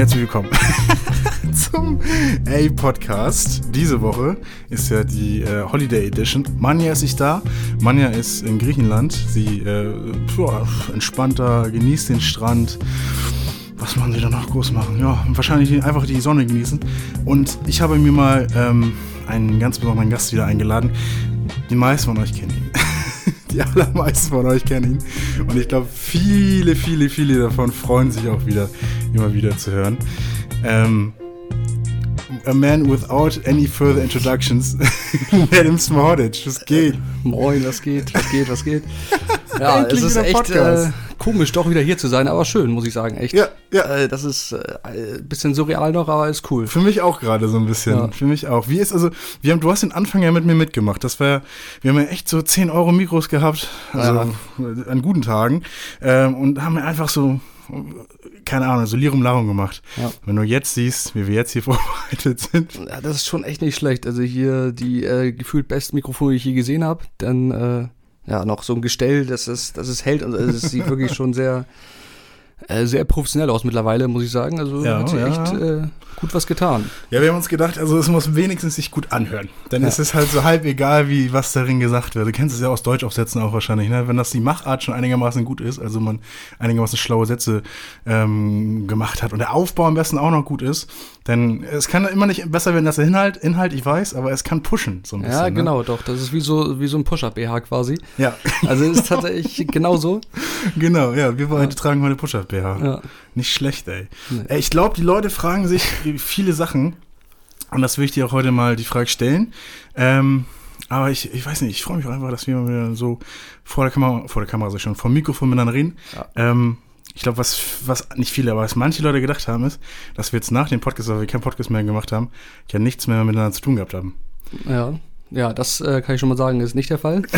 Herzlich willkommen zum A-Podcast. Diese Woche ist ja die äh, Holiday Edition. Manja ist nicht da. Manja ist in Griechenland. Sie äh, boah, entspannter, genießt den Strand. Was machen sie da noch groß machen? Ja, wahrscheinlich einfach die Sonne genießen. Und ich habe mir mal ähm, einen ganz besonderen Gast wieder eingeladen. Die meisten von euch kennen ihn. Die allermeisten von euch kennen ihn. Und ich glaube, viele, viele, viele davon freuen sich auch wieder, immer wieder zu hören. Ähm, a man without any further introductions. Adam Smordic, was geht? Moin, was geht, was geht, was geht? Ja, es ist echt äh, komisch, doch wieder hier zu sein, aber schön, muss ich sagen, echt. Ja, ja. Äh, das ist äh, ein bisschen surreal noch, aber ist cool. Für mich auch gerade so ein bisschen. Ja. Für mich auch. Wie ist also, wir haben, du hast den Anfang ja mit mir mitgemacht. Das war ja, wir haben ja echt so 10 Euro Mikros gehabt, also an guten Tagen. Ähm, und haben ja einfach so, keine Ahnung, so Lirum Larum gemacht. Ja. Wenn du jetzt siehst, wie wir jetzt hier vorbereitet sind. Ja, das ist schon echt nicht schlecht. Also hier die äh, gefühlt besten Mikrofone, die ich je gesehen habe. Dann äh, ja noch so ein Gestell, das ist, das ist hält. Also es sieht wirklich schon sehr, äh, sehr professionell aus mittlerweile, muss ich sagen. Also Ja, hat sich ja. echt äh, gut was getan. Ja, wir haben uns gedacht, also es muss wenigstens sich gut anhören. Denn Ja. es ist halt so halb egal, wie was darin gesagt wird. Du kennst es ja aus Deutschaufsätzen auch wahrscheinlich, ne? Wenn das die Machart schon einigermaßen gut ist, also man einigermaßen schlaue Sätze ähm, gemacht hat und der Aufbau am besten auch noch gut ist, denn es kann immer nicht besser werden als der Inhalt, Inhalt, ich weiß, aber es kann pushen so ein bisschen. Ja, Ne? genau, doch. Das ist wie so, wie so ein Push-Up-BH quasi. Ja, Also es ist tatsächlich genauso. genau, ja. Wir beide tragen heute Push-Up-BH. Ja. Nicht schlecht, ey. Nee. ey ich glaube, die Leute fragen sich viele Sachen. Und das will ich dir auch heute mal die Frage stellen. Ähm, aber ich, ich weiß nicht, ich freue mich auch einfach, dass wir mal so vor der Kamera, vor der Kamera, sag ich schon, vor dem Mikrofon miteinander reden. Ja. Ähm, ich glaube, was, was nicht viele, aber was manche Leute gedacht haben, ist, dass wir jetzt nach dem Podcast, weil wir keinen Podcast mehr gemacht haben, ja nichts mehr miteinander zu tun gehabt haben. Ja, ja, das äh, kann ich schon mal sagen, ist nicht der Fall.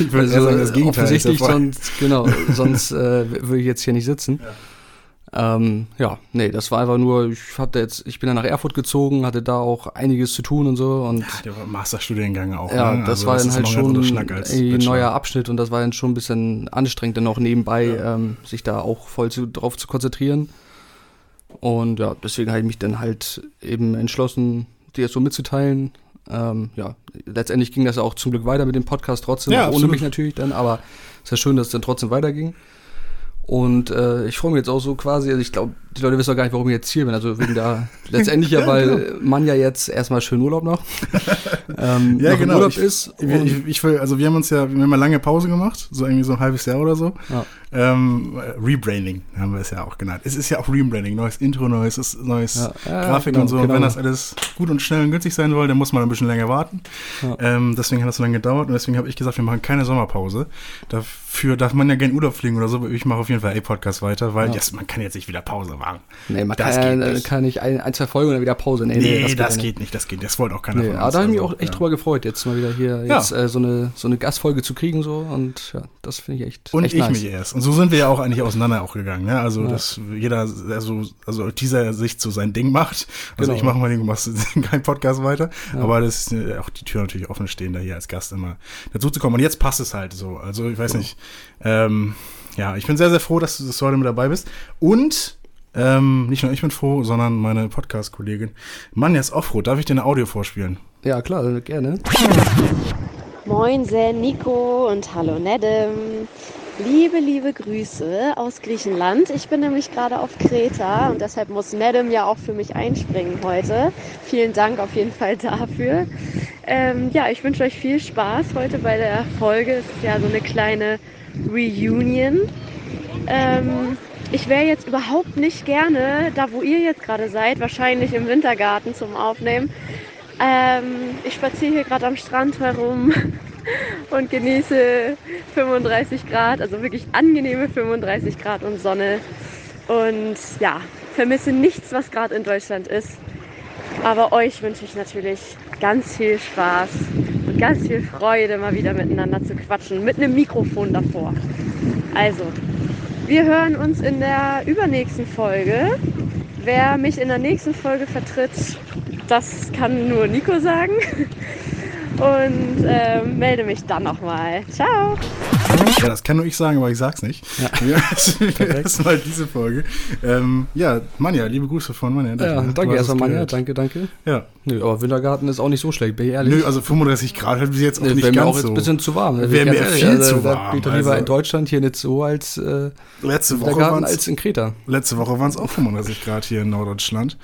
Ich würde eher sagen, das Gegenteil ist der offensichtlich, sonst, genau, sonst äh, würde ich jetzt hier nicht sitzen. Ja. Ähm, ja, nee, das war einfach nur, ich hatte jetzt, ich bin dann nach Erfurt gezogen, hatte da auch einiges zu tun und so und Der war Masterstudiengang auch. ja, ne? das Also war dann ist halt schon ein neuer Abschnitt und das war dann schon ein bisschen anstrengend, dann auch nebenbei ähm, sich da auch voll zu, drauf zu konzentrieren. Und ja, deswegen habe ich mich dann halt eben entschlossen, dir das so mitzuteilen. Ähm, ja, letztendlich ging das ja auch zum Glück weiter mit dem Podcast trotzdem, Ja, ohne mich natürlich dann, aber es ist ja schön, dass es dann trotzdem weiterging. Und äh, ich freue mich jetzt auch so quasi, also ich glaube, die Leute wissen auch gar nicht, warum ich jetzt hier bin. Also wegen da letztendlich ja, weil man ja jetzt erstmal schön Urlaub noch. ähm, Ja, noch genau. Urlaub ich, ist. Ich, und- ich, also wir haben uns ja, wir haben ja lange Pause gemacht, so irgendwie so ein halbes Jahr oder so. Ja. Ähm, äh, Rebranding haben wir es ja auch genannt. Es ist ja auch Rebranding, neues Intro, neues, neues Ja, Grafik genau, und so. Und genau. wenn das alles gut und schnell und günstig sein soll, dann muss man ein bisschen länger warten. Ähm, deswegen hat das so lange gedauert und deswegen habe ich gesagt, wir machen keine Sommerpause. Dafür darf man ja gerne Urlaub fliegen oder so, aber ich mache auf jeden Fall A-Podcast weiter, weil Ja. yes, man kann jetzt nicht wieder Pause machen. Nee, man Das kann, geht äh, nicht. kann nicht ein, ein, zwei Folgen und dann wieder Pause. Nee, Nee, nee, das, ja geht nicht, das geht nicht. Das wollte auch keiner Nee, von aber uns. da habe ich mich also, auch echt ja. drüber gefreut, jetzt mal wieder hier Ja. jetzt, äh, so, eine, so eine Gastfolge zu kriegen so und ja, das finde ich echt, Und echt ich nice. mich erst. Und so sind wir ja auch eigentlich auseinander auch gegangen. Ne? Also, Ja. dass jeder also, also dieser Sicht so sein Ding macht. Also Genau. ich mache mal den, du machst keinen Podcast weiter. Ja. Aber das ist äh, auch die Tür natürlich offen stehen, da hier als Gast immer dazu zu kommen. Und jetzt passt es halt so. Also ich weiß Genau. nicht. Ähm, ja, ich bin sehr, sehr froh, dass du das heute mit dabei bist. Und ähm, nicht nur ich bin froh, sondern meine Podcast-Kollegin. Mann, jetzt auch froh. Darf ich dir eine Audio vorspielen? Ja, klar, gerne. Moinsen, Nico und hallo Nedem. Liebe, liebe Grüße aus Griechenland. Ich bin nämlich gerade auf Kreta und deshalb muss Nedem ja auch für mich einspringen heute. Vielen Dank auf jeden Fall dafür. Ähm, ja, ich wünsche euch viel Spaß heute bei der Folge. Es ist ja so eine kleine Reunion. Ähm, ich wäre jetzt überhaupt nicht gerne da, wo ihr jetzt gerade seid, wahrscheinlich im Wintergarten zum Aufnehmen. Ähm, ich spaziere hier gerade am Strand herum und genieße 35 Grad, also wirklich angenehme 35 Grad und Sonne. Und ja, vermisse nichts, was gerade in Deutschland ist. Aber euch wünsche ich natürlich ganz viel Spaß ganz viel Freude, mal wieder miteinander zu quatschen, mit einem Mikrofon davor. Also, wir hören uns in der übernächsten Folge. Wer mich in der nächsten Folge vertritt, das kann nur Nico sagen. Und ähm, melde mich dann nochmal. Ciao! Ja, das kann nur ich sagen, aber ich sag's nicht. Ja. Wir erstmal diese Folge. Ähm, ja, Manja, liebe Grüße von Manja. Ja, danke erstmal, Manja. Danke, danke. Ja. Nö, aber Wintergarten ist auch nicht so schlecht, bin ich ehrlich. Nö, also 35 Grad hat bis jetzt auch nee, nicht ganz mir auch so. jetzt ein bisschen zu warm. Wäre mir viel also, zu warm. Da bin ich doch lieber also, in Deutschland hier nicht so als äh, letzte Woche als in Kreta. Letzte Woche waren es auch 35 Grad hier in Norddeutschland.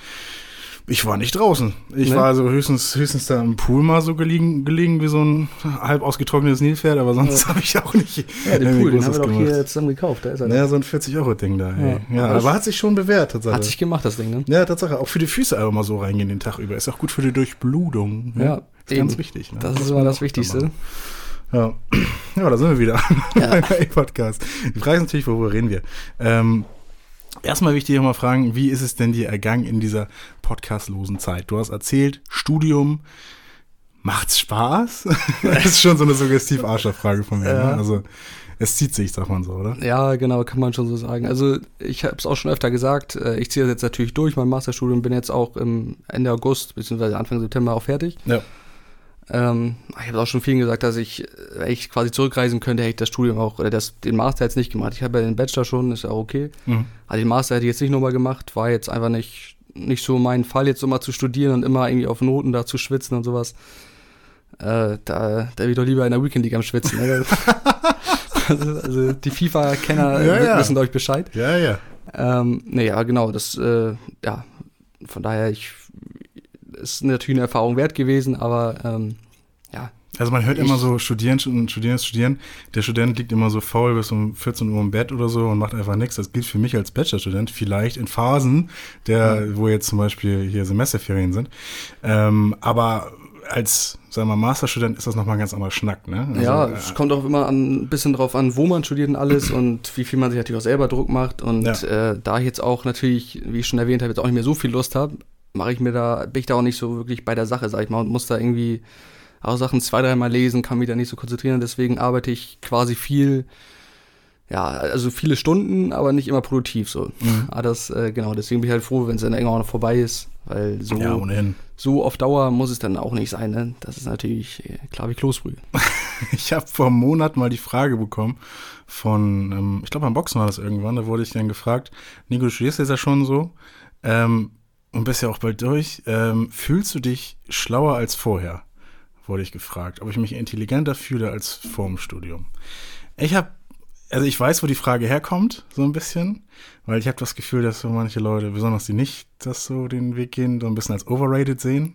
Ich war nicht draußen. Ich nee. war also höchstens, höchstens da im Pool mal so gelegen, gelegen wie so ein halb ausgetrocknetes Nilpferd, aber sonst ja. habe ich auch nicht. Ja, den Pool, den haben wir doch gemacht. hier zusammen gekauft. Da ist er. Naja, so ein 40-Euro-Ding da. Ja, ja aber hat sich schon bewährt, tatsächlich. Hat sich gemacht, das Ding, ne? Ja, Tatsache. Auch für die Füße einfach mal so reingehen den Tag über. Ist auch gut für die Durchblutung. Ne? Ja, ist ganz wichtig. Ne? Das, das ist immer das Wichtigste. Ja. ja, da sind wir wieder ja. beim Podcast. Die Frage ist natürlich, worüber reden wir? Ähm, Erstmal wichtig mal fragen, wie ist es denn dir ergangen in dieser podcastlosen Zeit? Du hast erzählt, Studium, macht's Spaß? das ist schon so eine suggestiv Arscher-Frage von mir. Ja. Ne? Also es zieht sich, sagt man so, oder? Ja, genau, kann man schon so sagen. Also ich habe es auch schon öfter gesagt, äh, ich ziehe das jetzt natürlich durch, mein Masterstudium, bin jetzt auch im Ende August bzw. Anfang September auch fertig. Ja. Ähm, ich habe auch schon vielen gesagt, dass ich, wenn ich quasi zurückreisen könnte, hätte ich das Studium auch, oder das, den Master jetzt nicht gemacht. Ich habe ja den Bachelor schon, ist ja auch okay. Mhm. Also den Master hätte ich jetzt nicht nochmal gemacht, war jetzt einfach nicht, nicht so mein Fall, jetzt immer zu studieren und immer irgendwie auf Noten da zu schwitzen und sowas. Äh, da, da ich doch lieber in der Weekend League am Schwitzen. Ne? also, also, die FIFA-Kenner ja, ja. wissen euch Bescheid. Ja, ja. Ähm, nee, ja, genau, das, äh, ja, von daher, ich ist natürlich eine Erfahrung wert gewesen, aber ähm, ja. Also man hört immer so studieren, studieren, studieren. Der Student liegt immer so faul bis um 14 Uhr im Bett oder so und macht einfach nichts. Das gilt für mich als Bachelorstudent vielleicht in Phasen, der, ja. wo jetzt zum Beispiel hier Semesterferien sind. Ähm, aber als, sagen wir mal, Masterstudent ist das nochmal ein ganz anderer Schnack, ne? Also, ja, es äh, kommt auch immer an, ein bisschen drauf an, wo man studiert und alles und wie viel man sich natürlich auch selber Druck macht. Und ja. äh, da ich jetzt auch natürlich, wie ich schon erwähnt habe, jetzt auch nicht mehr so viel Lust habe, mache ich mir da, bin ich da auch nicht so wirklich bei der Sache, sag ich mal, und muss da irgendwie auch Sachen zwei, dreimal lesen, kann mich da nicht so konzentrieren. Deswegen arbeite ich quasi viel, ja, also viele Stunden, aber nicht immer produktiv so. Mhm. Aber das, äh, genau, deswegen bin ich halt froh, wenn es dann irgendwann noch vorbei ist, weil so, ja, so auf Dauer muss es dann auch nicht sein, ne? Das ist natürlich äh, klar wie Kloßbrühe. ich habe vor einem Monat mal die Frage bekommen von, ähm, ich glaube beim Boxen war das irgendwann, da wurde ich dann gefragt, Nico, du studierst jetzt ja schon so, ähm, und bist ja auch bald durch. Ähm, fühlst du dich schlauer als vorher? Wurde ich gefragt, ob ich mich intelligenter fühle als vor dem Studium. Ich habe, also ich weiß, wo die Frage herkommt, so ein bisschen, weil ich habe das Gefühl, dass so manche Leute, besonders die nicht das so den Weg gehen, so ein bisschen als overrated sehen.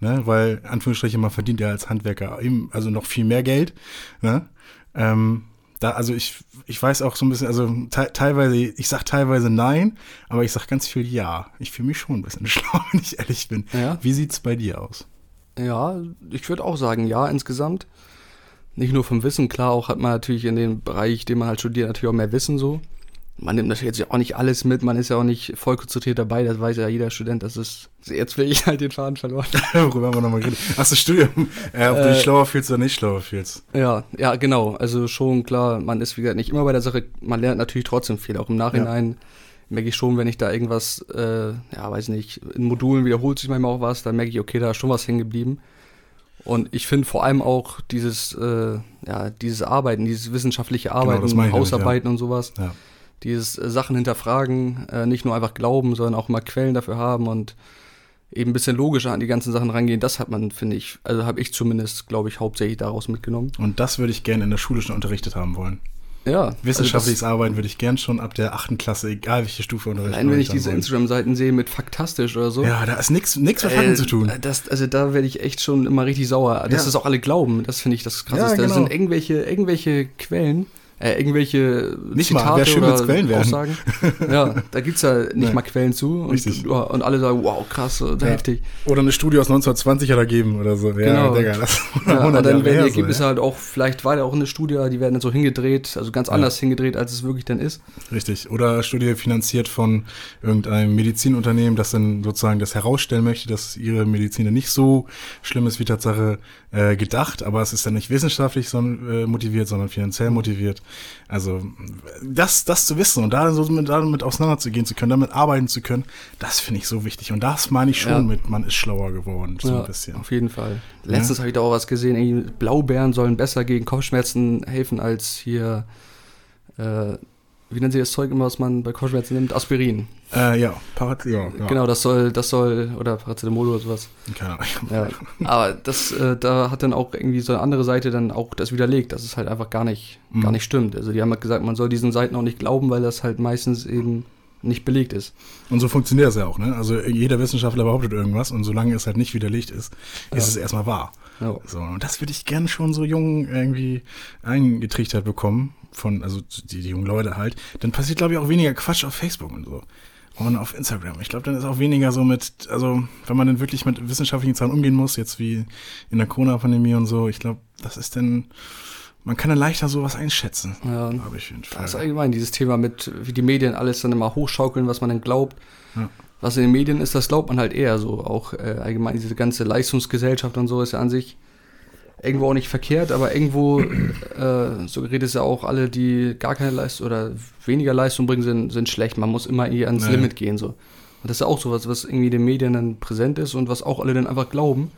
Ne? Weil, Anführungsstriche, man verdient ja als Handwerker eben, also noch viel mehr Geld. Ne? Ähm, da, also ich, ich weiß auch so ein bisschen, also te teilweise, ich sag teilweise nein, aber ich sag ganz viel ja. Ich fühle mich schon ein bisschen schlau, wenn ich ehrlich bin. Ja. Wie sieht's bei dir aus? Ja, ich würde auch sagen, ja, insgesamt. Nicht nur vom Wissen, klar, auch hat man natürlich in dem Bereich, den man halt studiert, natürlich auch mehr Wissen so man nimmt natürlich jetzt auch nicht alles mit, man ist ja auch nicht voll konzentriert dabei, das weiß ja jeder Student, das ist, jetzt will ich halt den Faden verloren. Worüber haben wir nochmal geredet? Hast du Studium, äh, ob du dich äh, schlauer fühlst oder nicht schlauer fühlst. Ja, ja, genau, also schon klar, man ist wie gesagt nicht immer bei der Sache, man lernt natürlich trotzdem viel, auch im Nachhinein ja. merke ich schon, wenn ich da irgendwas, äh, ja, weiß nicht, in Modulen wiederholt sich manchmal auch was, dann merke ich, okay, da ist schon was hängen geblieben. Und ich finde vor allem auch dieses, äh, ja, dieses Arbeiten, dieses wissenschaftliche genau, Arbeiten, genau, Hausarbeiten damit, ja. und sowas. Ja dieses äh, Sachen hinterfragen, äh, nicht nur einfach glauben, sondern auch mal Quellen dafür haben und eben ein bisschen logischer an die ganzen Sachen rangehen, das hat man, finde ich, also habe ich zumindest, glaube ich, hauptsächlich daraus mitgenommen. Und das würde ich gerne in der Schule schon unterrichtet haben wollen. Ja. Also Wissenschaftliches also Arbeiten würde ich gern schon ab der achten Klasse, egal welche Stufe unterrichten. Allein wenn ich diese Instagram-Seiten sehe mit faktastisch oder so. Ja, da ist nichts mit Fakten äh, zu tun. Das, also da werde ich echt schon immer richtig sauer. Dass ja. das auch alle glauben, das finde ich das krasseste. Ja, genau. Da sind irgendwelche, irgendwelche Quellen, äh, irgendwelche nicht Zitate mal, schön, oder Quellen. Aussagen. ja, da gibt es ja nicht nee. mal Quellen zu und, und, alle sagen, wow, krass, ja. heftig. Oder eine Studie aus 1920 hat er gegeben oder so. Ja, genau. Digga, das ja, und dann werden die Ergebnisse so, halt auch, vielleicht war ja auch eine Studie, die werden dann so hingedreht, also ganz anders hingedreht, als es wirklich dann ist. Richtig. Oder Studie finanziert von irgendeinem Medizinunternehmen, das dann sozusagen das herausstellen möchte, dass ihre Medizin nicht so schlimm ist wie Tatsache äh, gedacht, aber es ist dann nicht wissenschaftlich sondern, äh, motiviert, sondern finanziell motiviert. Also das, das zu wissen und da so mit, damit auseinanderzugehen zu können, damit arbeiten zu können, das finde ich so wichtig. Und das meine ich schon Ja. mit, man ist schlauer geworden, so ja, ein bisschen. Auf jeden Fall. Letztens habe ich da auch was gesehen, Blaubeeren sollen besser gegen Kopfschmerzen helfen als hier, äh, wie nennen sie das Zeug immer, was man bei Kopfschmerzen nimmt? Aspirin. Äh, ja, Parat ja, ja. Genau, das soll, das soll, oder Paracetamol oder sowas. Keine Ahnung. Ja. Aber das, äh, da hat dann auch irgendwie so eine andere Seite dann auch das widerlegt, dass es halt einfach gar nicht, Mhm. gar nicht stimmt. Also die haben halt gesagt, man soll diesen Seiten auch nicht glauben, weil das halt meistens eben nicht belegt ist. Und so funktioniert es ja auch, ne? Also jeder Wissenschaftler behauptet irgendwas und solange es halt nicht widerlegt ist, ist es erstmal wahr. Ja. So, und das würde ich gerne schon so jung irgendwie eingetrichtert bekommen, von, also die, die jungen Leute halt. Dann passiert, glaube ich, auch weniger Quatsch auf Facebook und so. Und auf Instagram. Ich glaube, dann ist auch weniger so mit, also wenn man dann wirklich mit wissenschaftlichen Zahlen umgehen muss, jetzt wie in der Corona-Pandemie und so, ich glaube, das ist dann, man kann dann leichter sowas einschätzen. Ja. Glaube ich auf jeden Fall. Das ist allgemein dieses Thema mit, wie die Medien alles dann immer hochschaukeln, was man dann glaubt. Ja. Was in den Medien ist, das glaubt man halt eher so. Auch äh, allgemein diese ganze Leistungsgesellschaft und so ist ja an sich irgendwo auch nicht verkehrt, aber irgendwo äh, suggeriert es ja auch, alle, die gar keine Leistung oder weniger Leistung bringen, sind, sind schlecht. Man muss immer eher ans Naja. Limit gehen. So. Und das ist ja auch sowas, was irgendwie den Medien dann präsent ist und was auch alle dann einfach glauben.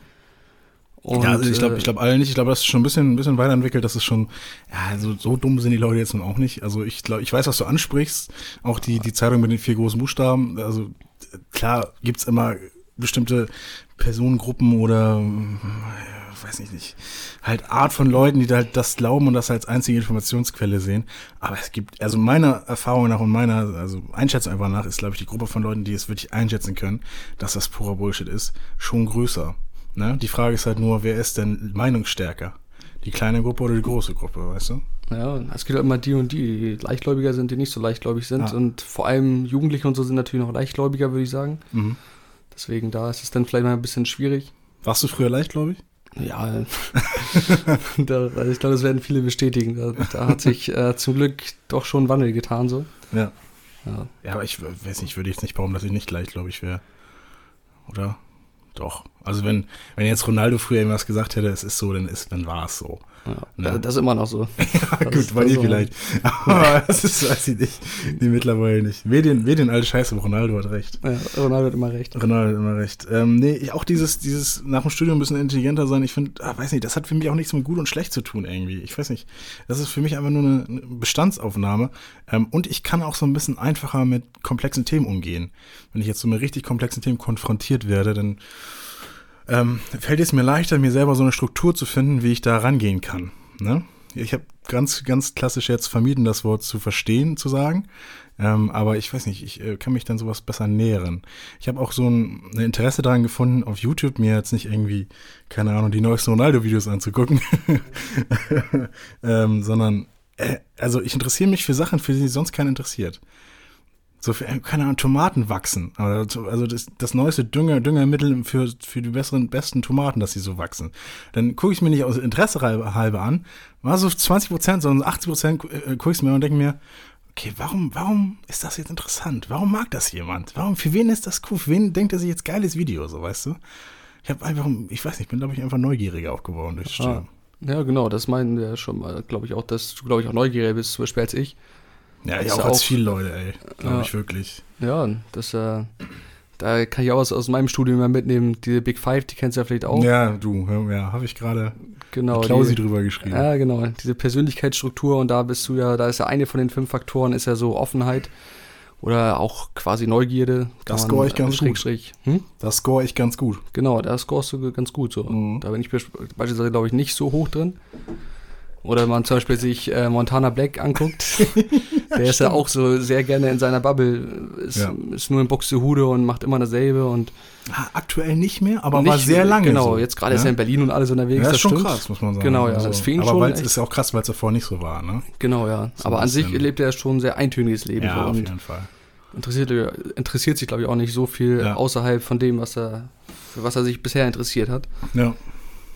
Und, ja, also ich glaube, äh, ich glaube alle nicht. Ich glaube, das ist schon ein bisschen, ein bisschen weiterentwickelt. Das ist schon, ja, also so dumm sind die Leute jetzt nun auch nicht. Also ich glaube, ich weiß, was du ansprichst. Auch die, die Zeitung mit den vier großen Buchstaben. Also klar gibt's immer bestimmte Personengruppen oder äh, weiß ich nicht, halt Art von Leuten, die da halt das glauben und das als einzige Informationsquelle sehen. Aber es gibt, also meiner Erfahrung nach und meiner, also Einschätzung einfach nach, ist, glaube ich, die Gruppe von Leuten, die es wirklich einschätzen können, dass das purer Bullshit ist, schon größer. Ne? Die Frage ist halt nur, wer ist denn meinungsstärker? Die kleine Gruppe oder die große Gruppe, weißt du? Ja, es gibt halt immer die und die, die leichtgläubiger sind, die nicht so leichtgläubig sind. Ja. Und vor allem Jugendliche und so sind natürlich noch leichtgläubiger, würde ich sagen. Mhm. Deswegen da ist es dann vielleicht mal ein bisschen schwierig. Warst du früher leicht, glaube ich? Ja, da, also ich glaube, das werden viele bestätigen. Da, da hat sich äh, zum Glück doch schon ein Wandel getan so. Ja. Ja. Ja, aber ich weiß nicht, würde jetzt nicht behaupten, dass ich nicht leicht, glaube ich, wäre. Oder? Doch. Also wenn, wenn jetzt Ronaldo früher irgendwas gesagt hätte, es ist so, dann ist, dann war es so. Ja? Das ist immer noch so. Ja, gut, bei dir vielleicht. Aber das ist, weiß ich nicht. Nee, mittlerweile nicht. Medien, Medien, alte Scheiße, Ronaldo hat recht. Ja, Ronaldo hat immer recht. Ronaldo hat immer recht. Ähm, nee, ich- auch dieses, dieses nach dem Studium ein bisschen intelligenter sein, ich finde, ah, weiß nicht, das hat für mich auch nichts mit gut und schlecht zu tun irgendwie. Ich weiß nicht. Das ist für mich einfach nur eine, eine Bestandsaufnahme. Ähm, und ich kann auch so ein bisschen einfacher mit komplexen Themen umgehen. Wenn ich jetzt so mit richtig komplexen Themen konfrontiert werde, dann ähm, fällt es mir leichter, mir selber so eine Struktur zu finden, wie ich da rangehen kann. Ne? Ich habe ganz, ganz klassisch jetzt vermieden, das Wort zu verstehen, zu sagen. Ähm, aber ich weiß nicht, ich äh, kann mich dann sowas besser nähren. Ich habe auch so ein, ein Interesse daran gefunden, auf YouTube mir jetzt nicht irgendwie, keine Ahnung, die neuesten Ronaldo-Videos anzugucken, ähm, sondern, äh, also ich interessiere mich für Sachen, für die sonst keiner interessiert. So, für, äh, keine Ahnung, Tomaten wachsen. Also also das, das neueste Dünger, Düngermittel für, für die besseren, besten Tomaten, dass sie so wachsen. Dann gucke ich mir nicht aus Interesse halber, an, war so 20 Prozent, sondern 80 Prozent äh, gucke ich mir an und denke mir, okay, warum, warum ist das jetzt interessant? Warum mag das jemand? Warum, für wen ist das cool? Für wen denkt er sich jetzt geiles Video, so, weißt du? Ich habe einfach, ich weiß nicht, bin, glaube ich, einfach neugieriger auch geworden durch das Ah. Studium. Ja, genau, das meinen wir schon mal, glaube ich auch, dass du, glaube ich, auch neugieriger bist, zum Beispiel als ich. Ja, ja, auch als viele Leute, ey. Glaube Ja. ich wirklich. Ja, das, äh, da kann ich auch was aus meinem Studium mal mitnehmen. Die Big Five, die kennst du ja vielleicht auch. Ja, du, ja, habe ich gerade genau. Klausi die, drüber geschrieben. Ja, genau. Diese Persönlichkeitsstruktur und da bist du ja, da ist ja eine von den fünf Faktoren, ist ja so Offenheit oder auch quasi Neugierde. Das score ich ganz Schräg, gut. Schräg. Hm? Das score ich ganz gut. Genau, da scorest du ganz gut so. Mhm. Da bin ich beispielsweise, glaube ich, nicht so hoch drin. Oder man zum Beispiel sich äh, Montana Black anguckt. der ist ja auch so sehr gerne in seiner Bubble. Ist, Ja. ist nur in Buxtehude und macht immer dasselbe und Ah, Aktuell nicht mehr, aber nicht, war sehr lange Genau, so. jetzt gerade ja? ist er in Berlin und alles unterwegs. Ja, das ist schon stimmt. krass, muss man sagen. Genau, ja, Also, das ist für ihn aber schon echt- ist ja auch krass, weil es davor nicht so war, ne? Genau, ja. So Aber an sich lebt er schon ein sehr eintöniges Leben Ja, auf jeden Fall. interessiert, interessiert sich, glaube ich, auch nicht so viel außerhalb von dem, was er, für was er sich bisher interessiert hat. Ja,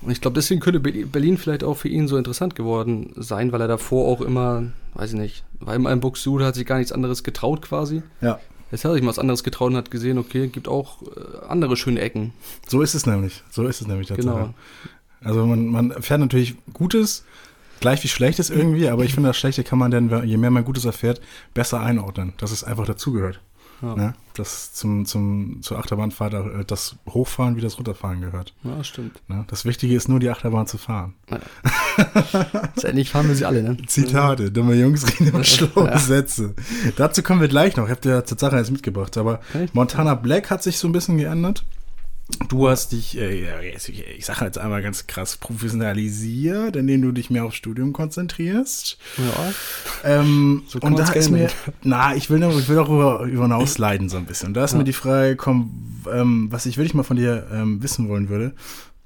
Und ich glaube, deswegen könnte Be- Berlin vielleicht auch für ihn so interessant geworden sein, weil er davor auch immer, weiß ich nicht, war immer im Buxtehude, hat sich gar nichts anderes getraut quasi. ja. Jetzt hat er sich mal was anderes getraut und hat gesehen, okay, gibt auch äh, andere schöne Ecken. So ist es nämlich. So ist es nämlich tatsächlich. Genau. Also man, man erfährt natürlich Gutes, gleich wie schlecht ist irgendwie, aber ich finde, das Schlechte kann man dann, je mehr man Gutes erfährt, besser einordnen, dass es einfach dazugehört. Ja. Ne? Das zum, zum, zur Achterbahnfahrt, äh, das Hochfahren wie das Runterfahren gehört. Ja, stimmt. Ne? Das Wichtige ist nur, die Achterbahn zu fahren. Ja. Letztendlich fahren wir sie alle, ne? Zitate, dumme Jungs reden immer schlaue ja. Sätze. Dazu kommen wir gleich noch. Ich habe dir Tatsache jetzt mitgebracht, aber Montana Black hat sich so ein bisschen geändert. Du hast dich, äh, ich, sage jetzt einmal ganz krass, professionalisiert, indem du dich mehr aufs Studium konzentrierst. Ja. Ähm, so und da ist mir, na, ich will, noch, ich will darüber über hinausleiten so ein bisschen. Und da ist ja. mir die Frage gekommen, ähm, was ich wirklich mal von dir ähm, wissen wollen würde.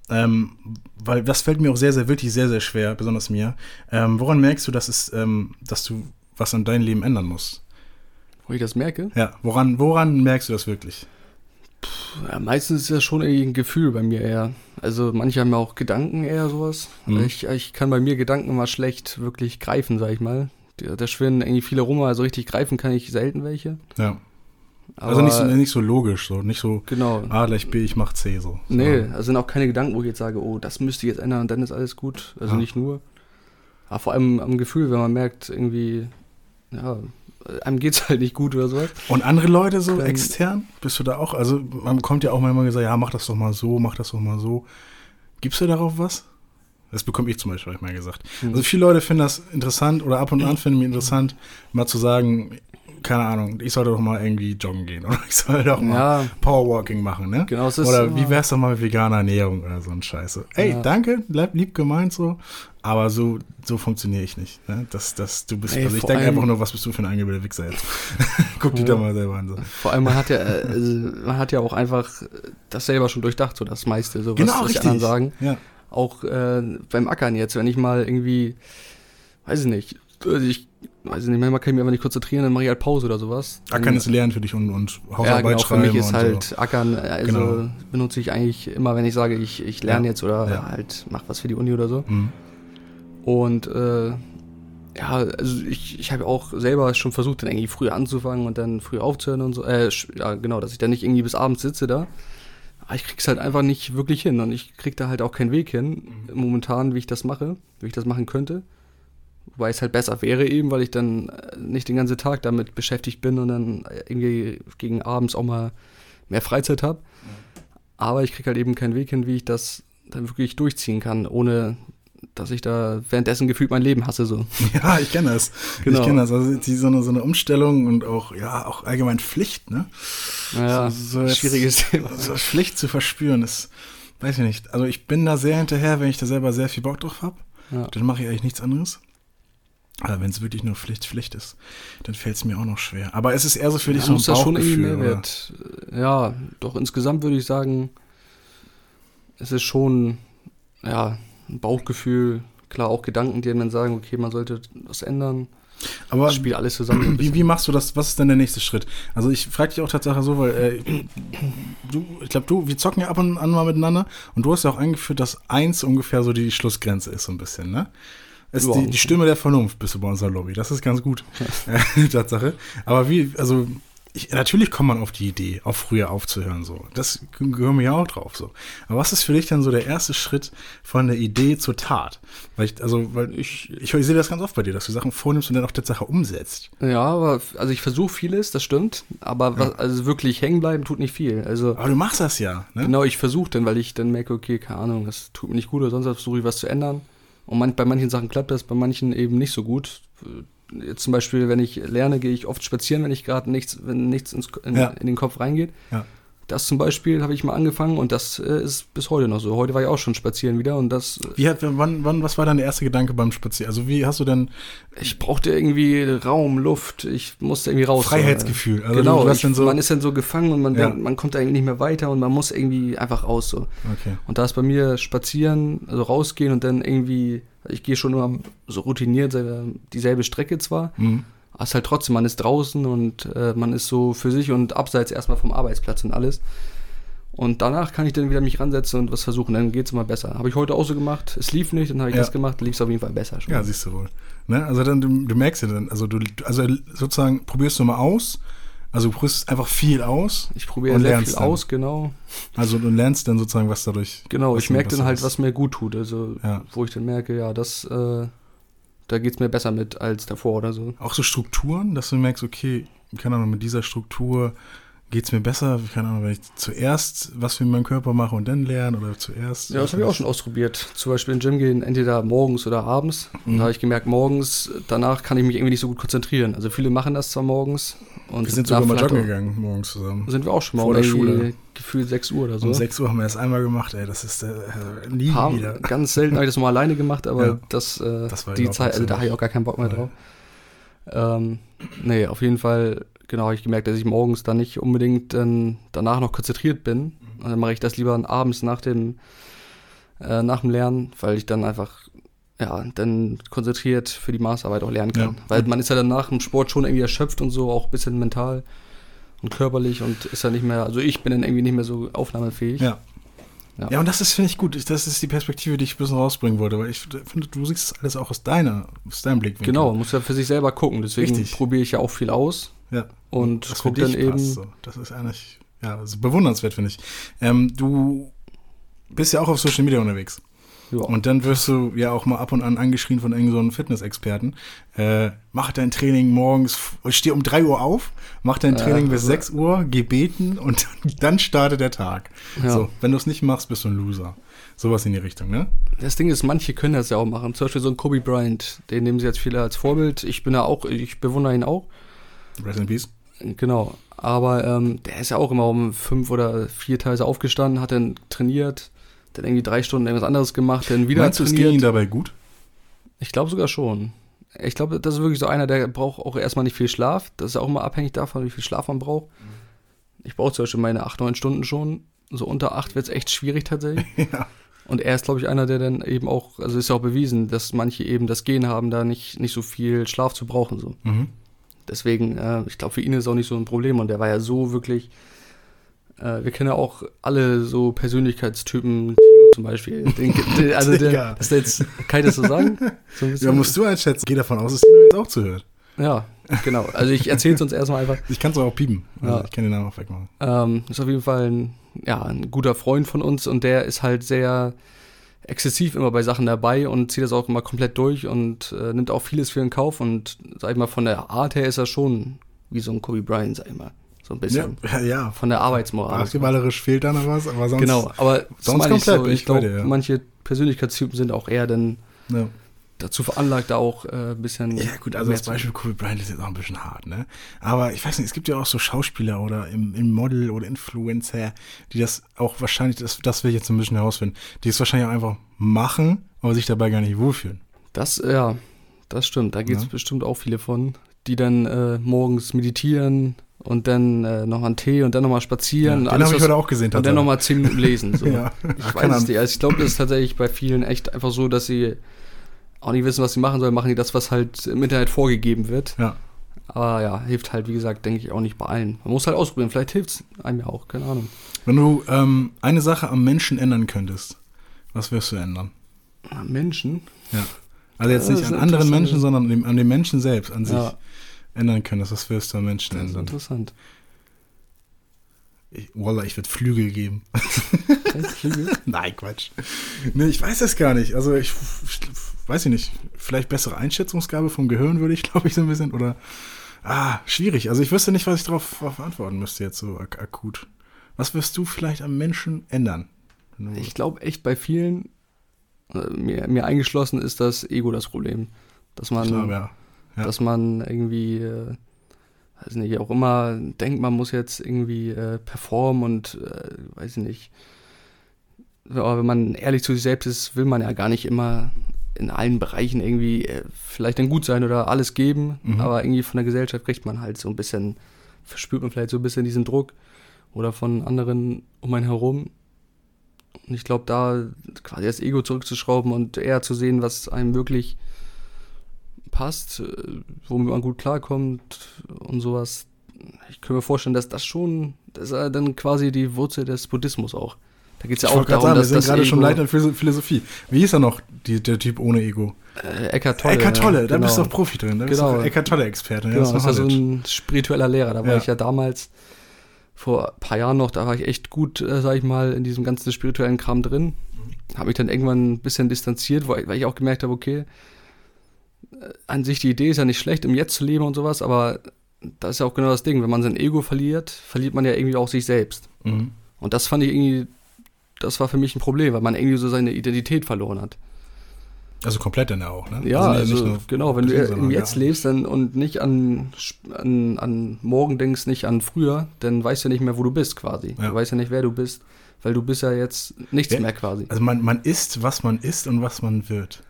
Ähm, weil das fällt mir auch sehr, sehr, wirklich sehr, sehr schwer, besonders mir. Ähm, woran merkst du, dass es, ähm, dass du was an deinem Leben ändern musst? Wo ich das merke? Ja, woran, woran merkst du das wirklich? Ja, meistens ist das schon irgendwie ein Gefühl bei mir eher. Also manche haben ja auch Gedanken eher sowas. Mhm. Ich, ich kann bei mir Gedanken mal schlecht wirklich greifen, sag ich mal. Da schwirren irgendwie viele rum, also richtig greifen kann ich selten welche. Ja. Aber also nicht so, nicht so logisch, so nicht so genau. A gleich B, ich mach C so. Nee, also sind auch keine Gedanken, wo ich jetzt sage, oh, das müsste ich jetzt ändern und dann ist alles gut. Also ja. nicht nur. Aber vor allem am Gefühl, wenn man merkt, irgendwie, ja, einem geht's halt nicht gut oder sowas. Und andere Leute so Dann, extern? Bist du da auch? Also man kommt ja auch manchmal gesagt, ja, mach das doch mal so, mach das doch mal so. Gibst du darauf was? Das bekomme ich zum Beispiel, habe ich mal gesagt. Mhm. Also viele Leute finden das interessant oder ab und an finden mir interessant, mal zu sagen, keine Ahnung, ich sollte doch mal irgendwie joggen gehen oder ich soll doch mal ja. Powerwalking machen, ne? Genau, es ist Oder wie wär's doch mal mit veganer Ernährung oder so ein Scheiße. Ey, ja. danke, lieb gemeint so, aber so, so funktioniere ich nicht. Ne? Das, das, du bist, Ey, also ich denke einfach nur, was bist du für ein angebildeter Wichser jetzt? Guck dich ja. da mal selber an. So. Vor allem, man hat ja, äh, also, man hat ja auch einfach das selber schon durchdacht, so das meiste, so was, genau, was die anderen sagen. Ja. Auch äh, beim Ackern jetzt, wenn ich mal irgendwie, weiß ich nicht, also ich weiß nicht, manchmal kann ich mich einfach nicht konzentrieren, dann mache ich halt Pause oder sowas. Ackern ist Lernen für dich und, und Hausarbeit ja, genau, schreiben. Für mich ist halt so. Ackern, also genau. benutze ich eigentlich immer, wenn ich sage, ich, ich lerne ja. jetzt oder ja. halt mache was für die Uni oder so. Mhm. Und äh, ja, also ich, ich habe auch selber schon versucht, dann irgendwie früher anzufangen und dann früh aufzuhören und so. Äh, ja, genau, dass ich dann nicht irgendwie bis abends sitze da. Aber ich krieg's halt einfach nicht wirklich hin und ich krieg da halt auch keinen Weg hin, mhm. momentan, wie ich das mache, wie ich das machen könnte. Wobei es halt besser wäre eben, weil ich dann äh, nicht den ganzen Tag damit beschäftigt bin und dann irgendwie gegen abends auch mal mehr Freizeit habe. Aber ich kriege halt eben keinen Weg hin, wie ich das dann wirklich durchziehen kann, ohne dass ich da währenddessen gefühlt mein Leben hasse so. Ja, ich kenne das. Genau. Ich kenne das. Also die, so, eine, so eine Umstellung und auch, ja, auch allgemein Pflicht, ne? Ja, so, so schwieriges Thema. So Pflicht zu verspüren, ist, weiß ich nicht. Also ich bin da sehr hinterher, wenn ich da selber sehr viel Bock drauf habe. Ja. Dann mache ich eigentlich nichts anderes. Aber wenn es wirklich nur Pflicht, Pflicht ist, dann fällt es mir auch noch schwer. Aber es ist eher so für dich ja, so ein Bauchgefühl. Schon Mehrwert. Ja, doch insgesamt würde ich sagen, es ist schon ja, ein Bauchgefühl. Klar, auch Gedanken, die dann sagen, okay, man sollte was ändern. Aber das spielt alles zusammen. Wie, wie machst du das? Was ist denn der nächste Schritt? Also ich frage dich auch tatsächlich so, weil äh, du, ich glaube, du, wir zocken ja ab und an mal miteinander und du hast ja auch eingeführt, dass eins ungefähr so die Schlussgrenze ist, so ein bisschen, ne? ist die, die, Stimme der Vernunft bist du bei unserer Lobby. Das ist ganz gut. Tatsache. Aber wie, also ich, natürlich kommt man auf die Idee, auch früher aufzuhören. So, das gehören wir ja auch drauf. So, aber was ist für dich dann so der erste Schritt von der Idee zur Tat? Weil ich, also, weil ich, ich, ich sehe das ganz oft bei dir, dass du Sachen vornimmst und dann auch der Sache umsetzt. Ja, aber also ich versuche vieles, das stimmt. Aber was, also wirklich hängen bleiben tut nicht viel. Also. Aber du machst das ja. Ne? Genau, ich versuche dann, weil ich dann merke, okay, keine Ahnung, das tut mir nicht gut oder sonst versuche ich was zu ändern. Und man, bei manchen Sachen klappt das, bei manchen eben nicht so gut. Jetzt zum Beispiel, wenn ich lerne, gehe ich oft spazieren, wenn ich gerade nichts, wenn nichts ins, in, ja. in, den Kopf reingeht. Ja. Das zum Beispiel habe ich mal angefangen und das äh, ist bis heute noch so. Heute war ich auch schon spazieren wieder und das. Äh, wie hat, wann, wann, was war dein erster Gedanke beim Spazieren? Also wie hast du denn? Ich brauchte irgendwie Raum, Luft. Ich musste irgendwie raus. Freiheitsgefühl. Also genau. Ich, so man ist dann so gefangen und man ja. denkt, man kommt da irgendwie nicht mehr weiter und man muss irgendwie einfach raus so. Okay. Und da ist bei mir spazieren, also rausgehen und dann irgendwie, ich gehe schon immer so routiniert dieselbe Strecke zwar. Mhm aber es ist halt trotzdem, man ist draußen und äh, man ist so für sich und abseits erstmal vom Arbeitsplatz und alles. Und danach kann ich dann wieder mich ransetzen und was versuchen, dann geht es immer besser. Habe ich heute auch so gemacht, es lief nicht, dann habe ich ja. das gemacht, lief es auf jeden Fall besser schon. Ja, siehst du wohl. Ne? Also dann, du, du merkst ja dann, also du, also sozusagen probierst du mal aus, also du probierst einfach viel aus. Ich probiere sehr viel dann. aus, genau. Also du lernst dann sozusagen, was dadurch. Genau, ich merke dann halt, was mir gut tut. Also ja. wo ich dann merke, ja, das äh, da geht es mir besser mit als davor oder so. Auch so Strukturen, dass du merkst, okay, keine Ahnung, mit dieser Struktur geht es mir besser, keine Ahnung, wenn ich zuerst was für meinen Körper mache und dann lernen oder zuerst. Ja, das habe ich auch schon ausprobiert. Zum Beispiel in Gym gehen, entweder morgens oder abends. Und Mhm. da habe ich gemerkt, morgens, danach kann ich mich irgendwie nicht so gut konzentrieren. Also viele machen das zwar morgens. Und Wir sind sogar mal joggen gegangen morgens zusammen. Sind wir auch schon mal Vor der Schule. Gefühlt 6 Uhr oder so. Um 6 Uhr haben wir das einmal gemacht, ey, das ist äh, nie Paar, wieder. ganz selten habe ich das mal alleine gemacht, aber Ja. das, äh, Das war die überhaupt Zeit, also so da habe ich auch gar keinen Bock mehr drauf. Ähm, nee, auf jeden Fall, genau, habe ich gemerkt, dass ich morgens dann nicht unbedingt dann danach noch konzentriert bin. Mhm. Und dann mache ich das lieber abends nach dem, äh, nach dem Lernen, weil ich dann einfach, ja, dann konzentriert für die Maßarbeit auch lernen kann. Ja. Weil man ist ja dann nach dem Sport schon irgendwie erschöpft und so, auch ein bisschen mental und körperlich und ist ja nicht mehr, also ich bin dann irgendwie nicht mehr so aufnahmefähig. Ja. Ja. Ja, und das ist, finde ich, gut. Das ist die Perspektive, die ich ein bisschen rausbringen wollte, weil ich finde, du siehst das alles auch aus deiner, aus deinem Blickwinkel. Genau, man muss ja für sich selber gucken. Deswegen probiere ich ja auch viel aus Ja. und Was für gucke dann eben. passt. So. Das ist eigentlich, ja, das ist bewundernswert, finde ich. Ähm, du bist ja auch auf Social Media unterwegs. Ja. Und dann wirst du ja auch mal ab und an angeschrien von irgendeinem so einem Fitnessexperten. Äh, mach dein Training morgens, steh um 3 Uhr auf, mach dein Training bis also- 6 Uhr, geh beten und dann, dann startet der Tag. Ja. So, wenn du es nicht machst, bist du ein Loser. Sowas in die Richtung, ne? Das Ding ist, manche können das ja auch machen. Zum Beispiel so ein Kobe Bryant, den nehmen sie jetzt viele als Vorbild. Ich bin da auch, ich bewundere ihn auch. Rest in Peace. Genau. Aber ähm, der ist ja auch immer um fünf oder vier Teile aufgestanden, hat dann trainiert, dann irgendwie drei Stunden irgendwas anderes gemacht, dann wieder Meinst du, es ging trainiert. ihm dabei gut? Ich glaube sogar schon. Ich glaube, das ist wirklich so einer, der braucht auch erstmal nicht viel Schlaf. Das ist auch immer abhängig davon, wie viel Schlaf man braucht. Ich brauche zum Beispiel meine acht, neun Stunden schon. So unter acht wird es echt schwierig tatsächlich. Ja. Und er ist, glaube ich, einer, der dann eben auch, also ist ja auch bewiesen, dass manche eben das Gen haben, da nicht, nicht so viel Schlaf zu brauchen. So. Mhm. Deswegen, äh, ich glaube, für ihn ist es auch nicht so ein Problem. Und der war ja so wirklich, äh, wir kennen ja auch alle so Persönlichkeitstypen, zum Beispiel. Den, den, also der, ist jetzt, kann ich das so sagen? So Ja, musst du einschätzen. Geh davon aus, dass die jetzt auch zuhört. Ja, genau. Also ich erzähle es uns erstmal einfach. Ich kann es auch piepen. Also Ja. Ich kann den Namen auch wegmachen. Ähm, ist auf jeden Fall ein, ja, ein guter Freund von uns und der ist halt sehr exzessiv immer bei Sachen dabei und zieht das auch immer komplett durch und äh, nimmt auch vieles für in Kauf und sag ich mal, von der Art her ist er schon wie so ein Kobe Bryant, sag ich mal. So ein bisschen. ja, ja. Von der Arbeitsmoral. Basketballerisch fehlt da noch was, aber sonst. Genau, aber sonst komplett so. Ich glaube, ja. manche Persönlichkeitstypen sind auch eher dann Ja. Dazu veranlagt, da auch äh, ein bisschen. Ja, gut, also das Beispiel Kobe Bryant ist jetzt auch ein bisschen hart, ne? Aber ich weiß nicht, es gibt ja auch so Schauspieler oder im, im Model oder Influencer, die das auch wahrscheinlich, das, das will ich jetzt ein bisschen herausfinden, die es wahrscheinlich auch einfach machen, aber sich dabei gar nicht wohlfühlen. Das, ja, das stimmt. Da gibt es Ja. bestimmt auch viele von, die dann äh, morgens meditieren und dann äh, nochmal einen Tee und dann nochmal spazieren. und den habe ich heute auch gesehen, Und dann tatsächlich. nochmal zehn Minuten lesen. So. Ja. Ich Ach, weiß es nicht. Also ich glaube, das ist tatsächlich bei vielen echt einfach so, dass sie auch nicht wissen, was sie machen sollen. Machen die das, was halt im Internet vorgegeben wird. Ja. Aber ja, hilft halt, wie gesagt, denke ich auch nicht bei allen. Man muss halt ausprobieren. Vielleicht hilft es einem ja auch. Keine Ahnung. Wenn du ähm, eine Sache am Menschen ändern könntest, was wirst du ändern? Ah, Menschen? Ja. Also jetzt Das nicht an anderen Menschen, sondern an dem, an dem Menschen selbst, an sich Ja, ändern könntest. Was wirst du am Menschen das ist ändern? interessant. Ich, Wallah, ich würde Flügel geben. Flügel? Nein, Quatsch. Nee, ich weiß es gar nicht. Also ich weiß ich nicht. Vielleicht bessere Einschätzungsgabe vom Gehirn würde ich, glaube ich, so ein bisschen. Oder ah, schwierig. Also ich wüsste nicht, was ich darauf antworten müsste jetzt so ak akut. Was wirst du vielleicht am Menschen ändern? Ich glaube echt bei vielen, äh, mir, mir eingeschlossen ist das Ego das Problem. Dass man, ich glaube, ja. Ja. dass man irgendwie, äh, weiß nicht, auch immer denkt, man muss jetzt irgendwie äh, performen und äh, weiß ich nicht. Aber wenn man ehrlich zu sich selbst ist, will man ja gar nicht immer in allen Bereichen irgendwie äh, vielleicht dann gut sein oder alles geben, Mhm. aber irgendwie von der Gesellschaft kriegt man halt so ein bisschen, verspürt man vielleicht so ein bisschen diesen Druck oder von anderen um einen herum. Und ich glaube, da quasi das Ego zurückzuschrauben und eher zu sehen, was einem wirklich passt, äh, womit man gut klarkommt und sowas. Ich kann mir vorstellen, dass das schon, das ist ja dann quasi die Wurzel des Buddhismus auch. Da geht es ja ich auch darum, sagen, wir dass sind das gerade schon Ego- Leiter in Philo- Philosophie. Wie hieß er noch, die, der Typ ohne Ego? Äh, Eckart Tolle. Eckart Tolle, ja, da bist du genau. doch Profi drin. Da bist Genau. du Eckart Tolle-Experte. Genau, das ist ja so ein spiritueller Lehrer. Da war ich ja damals, vor ein paar Jahren noch, da war ich echt gut, äh, sag ich mal, in diesem ganzen spirituellen Kram drin. Habe mich dann irgendwann ein bisschen distanziert, weil, weil ich auch gemerkt habe, okay, an sich die Idee ist ja nicht schlecht, im Jetzt zu leben und sowas, aber das ist ja auch genau das Ding. Wenn man sein Ego verliert, verliert man ja irgendwie auch sich selbst. Mhm. Und das fand ich irgendwie, das war für mich ein Problem, weil man irgendwie so seine Identität verloren hat. Also komplett dann auch, ne? Ja, also, also, genau, wenn du im Jetzt ja. lebst dann, und nicht an, an, an morgen denkst, nicht an früher, dann weißt du nicht mehr, wo du bist quasi. Ja. Du weißt ja nicht, wer du bist, weil du bist ja jetzt nichts Ja. mehr quasi. Also man, man ist, was man ist und was man wird.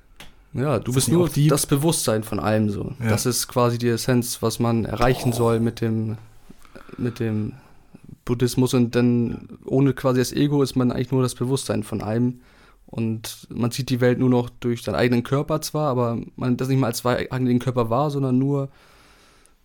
Ja, du Ist bist nur die- das Bewusstsein von allem so. Das ist quasi die Essenz, was man erreichen Oh. soll mit dem, mit dem Buddhismus und dann ohne quasi das Ego ist man eigentlich nur das Bewusstsein von allem. Und man sieht die Welt nur noch durch seinen eigenen Körper zwar, aber man das nicht mal als eigenen Körper wahr, sondern nur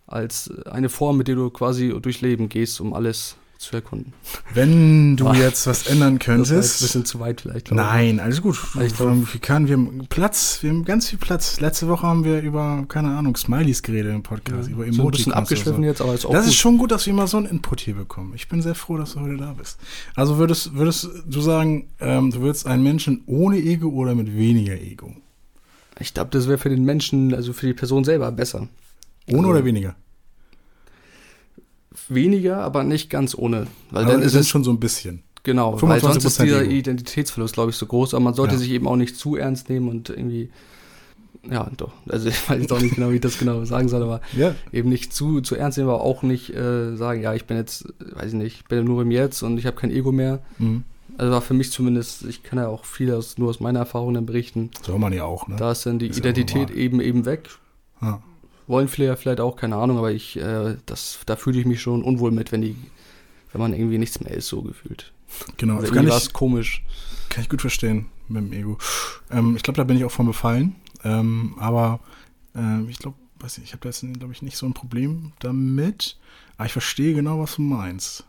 als eine Form, mit der du quasi durchs Leben gehst, um alles zu erkunden. Wenn du Ah. jetzt was ändern Das war jetzt ein könntest. bisschen zu weit vielleicht. Nein, alles gut. Ich glaub- wir, können, wir haben Platz, wir haben ganz viel Platz. Letzte Woche haben wir über, keine Ahnung, Smileys geredet im Podcast, Ja, über so ein bisschen Emoticons abgeschliffen so. jetzt, aber ist auch Das gut. ist schon gut, dass wir mal so einen Input hier bekommen. Ich bin sehr froh, dass du heute da bist. Also würdest, würdest du sagen, ähm, du würdest einen Menschen ohne Ego oder mit weniger Ego? Ich glaube, das wäre für den Menschen, also für die Person selber besser. Ohne Also- oder weniger? Weniger, aber nicht ganz ohne. Weil Aber dann es ist es schon so ein bisschen. genau, weil sonst ist 25% dieser Ego. Identitätsverlust, glaube ich, so groß, aber man sollte Ja. sich eben auch nicht zu ernst nehmen und irgendwie, ja, doch, also ich weiß jetzt auch nicht genau, wie ich das genau sagen soll, aber Ja. eben nicht zu, zu ernst nehmen, aber auch nicht äh, sagen, ja, ich bin jetzt, weiß ich nicht, ich bin nur im Jetzt und ich habe kein Ego mehr. Mhm. Also war für mich zumindest, ich kann ja auch viel aus, nur aus meiner Erfahrung dann berichten, Soll man ja auch, ne? da ist dann die Ist Identität eben eben weg. Ja. Wollen ja vielleicht auch, keine Ahnung, aber ich, äh, das, da fühle ich mich schon unwohl mit, wenn die, wenn man irgendwie nichts mehr ist, so gefühlt. Genau, das kann ich, komisch. kann ich gut verstehen mit dem Ego. Ähm, ich glaube, da bin ich auch von befallen. Ähm, aber ähm, ich glaube, nicht, ich habe da jetzt, glaube ich, nicht so ein Problem damit. Aber ich verstehe genau, was du meinst.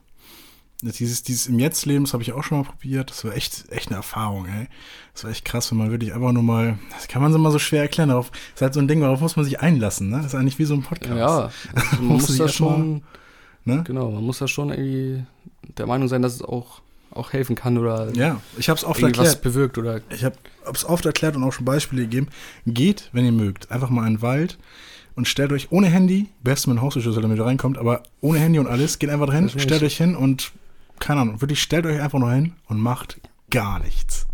Dieses, dieses im Jetzt-Leben, das habe ich auch schon mal probiert. Das war echt, echt eine Erfahrung, ey. Das war echt krass, wenn man wirklich einfach nur mal, das kann man so mal so schwer erklären. Darauf ist halt so ein Ding, darauf muss man sich einlassen, ne? Das ist eigentlich wie so ein Podcast. Ja, also man Muss da erst mal- schon, Ne? genau, man muss da schon irgendwie der Meinung sein, dass es auch, auch helfen kann oder Ja, ich habe es oft erklärt. bewirkt oder Ich habe es oft erklärt und auch schon Beispiele gegeben. Geht, wenn ihr mögt, einfach mal in den Wald und stellt euch ohne Handy, besten mit dem Haustürschlüssel, damit ihr reinkommt, aber ohne Handy und alles, geht einfach drin, Das stellt euch hin und, keine Ahnung, wirklich stellt euch einfach nur hin und macht gar nichts.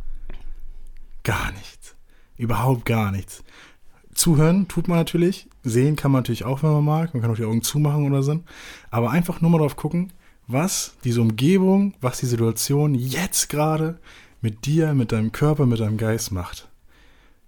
Gar nichts. Überhaupt gar nichts. Zuhören tut man natürlich, sehen kann man natürlich auch, wenn man mag, man kann auch die Augen zumachen oder so, aber einfach nur mal drauf gucken, was diese Umgebung, was die Situation jetzt gerade mit dir, mit deinem Körper, mit deinem Geist macht.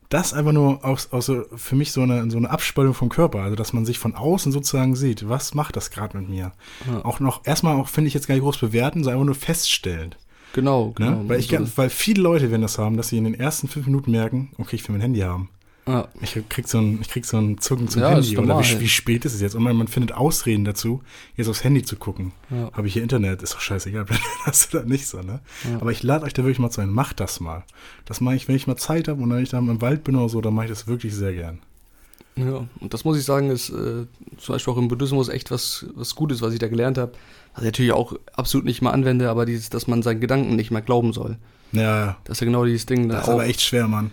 Das einfach nur aus, aus für mich so eine, so eine Abspaltung vom Körper, also dass man sich von außen sozusagen sieht, was macht das gerade mit mir? Ja. Auch noch, erstmal auch finde ich jetzt gar nicht groß bewerten, sondern einfach nur feststellen. genau, genau. Ne? Weil, ich, weil viele Leute werden das haben, dass sie in den ersten fünf Minuten merken, okay, ich will mein Handy haben. Ja, Ich krieg so ein, ich krieg so ein Zucken zum Ja, Handy. Oder wie, wie spät ist es jetzt? Und man, man findet Ausreden dazu, jetzt aufs Handy zu gucken. ja, Habe ich hier Internet, ist doch scheißegal, das nicht so, ne? Ja. Aber ich lade euch da wirklich mal zu ein, macht das mal. Das mache ich, wenn ich mal Zeit habe und wenn ich da im Wald bin oder so, dann mache ich das wirklich sehr gern. ja. Und das muss ich sagen, ist äh, zum Beispiel auch im Buddhismus echt was, was Gutes, was ich da gelernt habe. Was ich natürlich auch absolut nicht mal anwende, aber dieses, dass man seinen Gedanken nicht mehr glauben soll. Ja, Das ist ja genau dieses Ding. das da ist auch, aber echt schwer, Mann.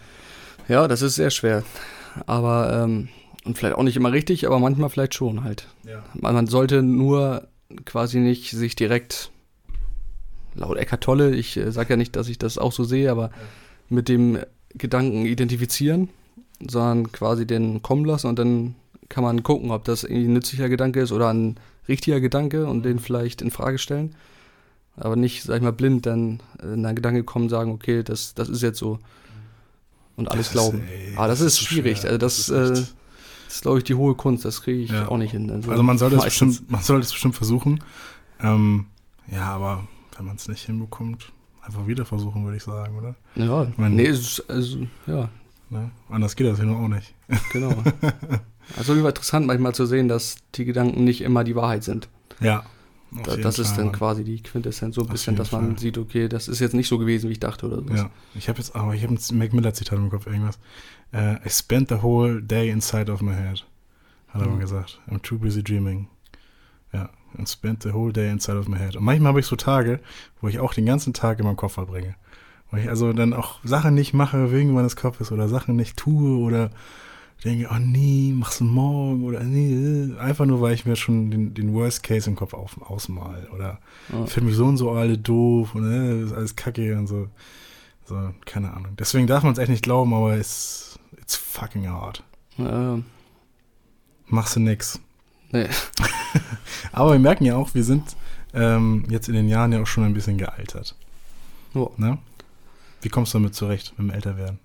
Ja, das ist sehr schwer. Aber, ähm, und vielleicht auch nicht immer richtig, aber manchmal vielleicht schon halt. Ja. Man, sollte nur quasi nicht sich direkt, laut Eckart Tolle, ich äh, sage ja nicht, dass ich das auch so sehe, aber mit dem Gedanken identifizieren, sondern quasi den kommen lassen und dann kann man gucken, ob das irgendwie ein nützlicher Gedanke ist oder ein richtiger Gedanke und den vielleicht in Frage stellen. Aber nicht, sag ich mal, blind dann äh, in einen Gedanke kommen und sagen, okay, das, das ist jetzt so. Und alles Das ist, glauben. ey, Aber das, ist so schwierig. schwer. Also das, Das ist äh, das ist, glaube ich, die hohe Kunst. Das kriege ich Ja. auch nicht hin. Also man sollte es meistens. bestimmt, man bestimmt versuchen. Ähm, ja, aber wenn man es nicht hinbekommt, einfach wieder versuchen, würde ich sagen, oder? Ja, mein- nee, es ist, also, ja, Ne? Anders geht das ja nur auch nicht. genau. also irgendwie interessant manchmal zu sehen, dass die Gedanken nicht immer die Wahrheit sind. Ja. Da, das ist Fall, dann Mann. quasi die Quintessenz so ein bisschen, dass man Fall. sieht, okay, das ist jetzt nicht so gewesen, wie ich dachte oder so. Ja, ich habe jetzt, aber ich habe ein Mac Miller Zitat im Kopf, irgendwas. Äh, I spent the whole day inside of my head. Hat er Mhm. mal gesagt. I'm too busy dreaming. Ja, and spent the whole day inside of my head. Und manchmal habe ich so Tage, wo ich auch den ganzen Tag in meinem Kopf verbringe. Wo ich also dann auch Sachen nicht mache wegen meines Kopfes oder Sachen nicht tue oder denke, oh nee, mach's morgen oder nee, einfach nur, weil ich mir schon den, den Worst Case im Kopf auf, ausmal oder Ja. finde mich so und so alle doof und äh, ist alles kacke und so. So, keine Ahnung. Deswegen darf man es echt nicht glauben, aber es it's fucking hard. Ja, Machst du nix. nee. Aber wir merken ja auch, wir sind ähm, jetzt in den Jahren ja auch schon ein bisschen gealtert. Ja. Ne? Wie kommst du damit zurecht, mit dem Älterwerden?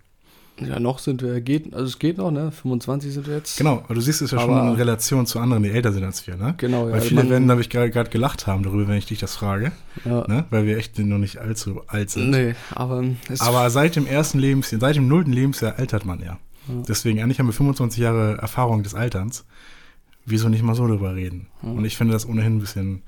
Ja, noch sind wir, geht, also es geht noch, ne? 25 sind wir jetzt. Genau, aber du siehst es ja schon Aber- in Relation zu anderen, die älter sind als wir, ne? Genau, ja. Weil viele man- werden, glaube ich, gerade gelacht haben darüber, wenn ich dich das frage, ja. ne? Weil wir echt noch nicht allzu alt sind. Nee, aber Aber seit dem ersten Lebensjahr, seit dem nullten Lebensjahr altert man ja. Ja. Deswegen, eigentlich haben wir 25 Jahre Erfahrung des Alterns. Wieso nicht mal so drüber reden? Ja. Und ich finde das ohnehin ein bisschen,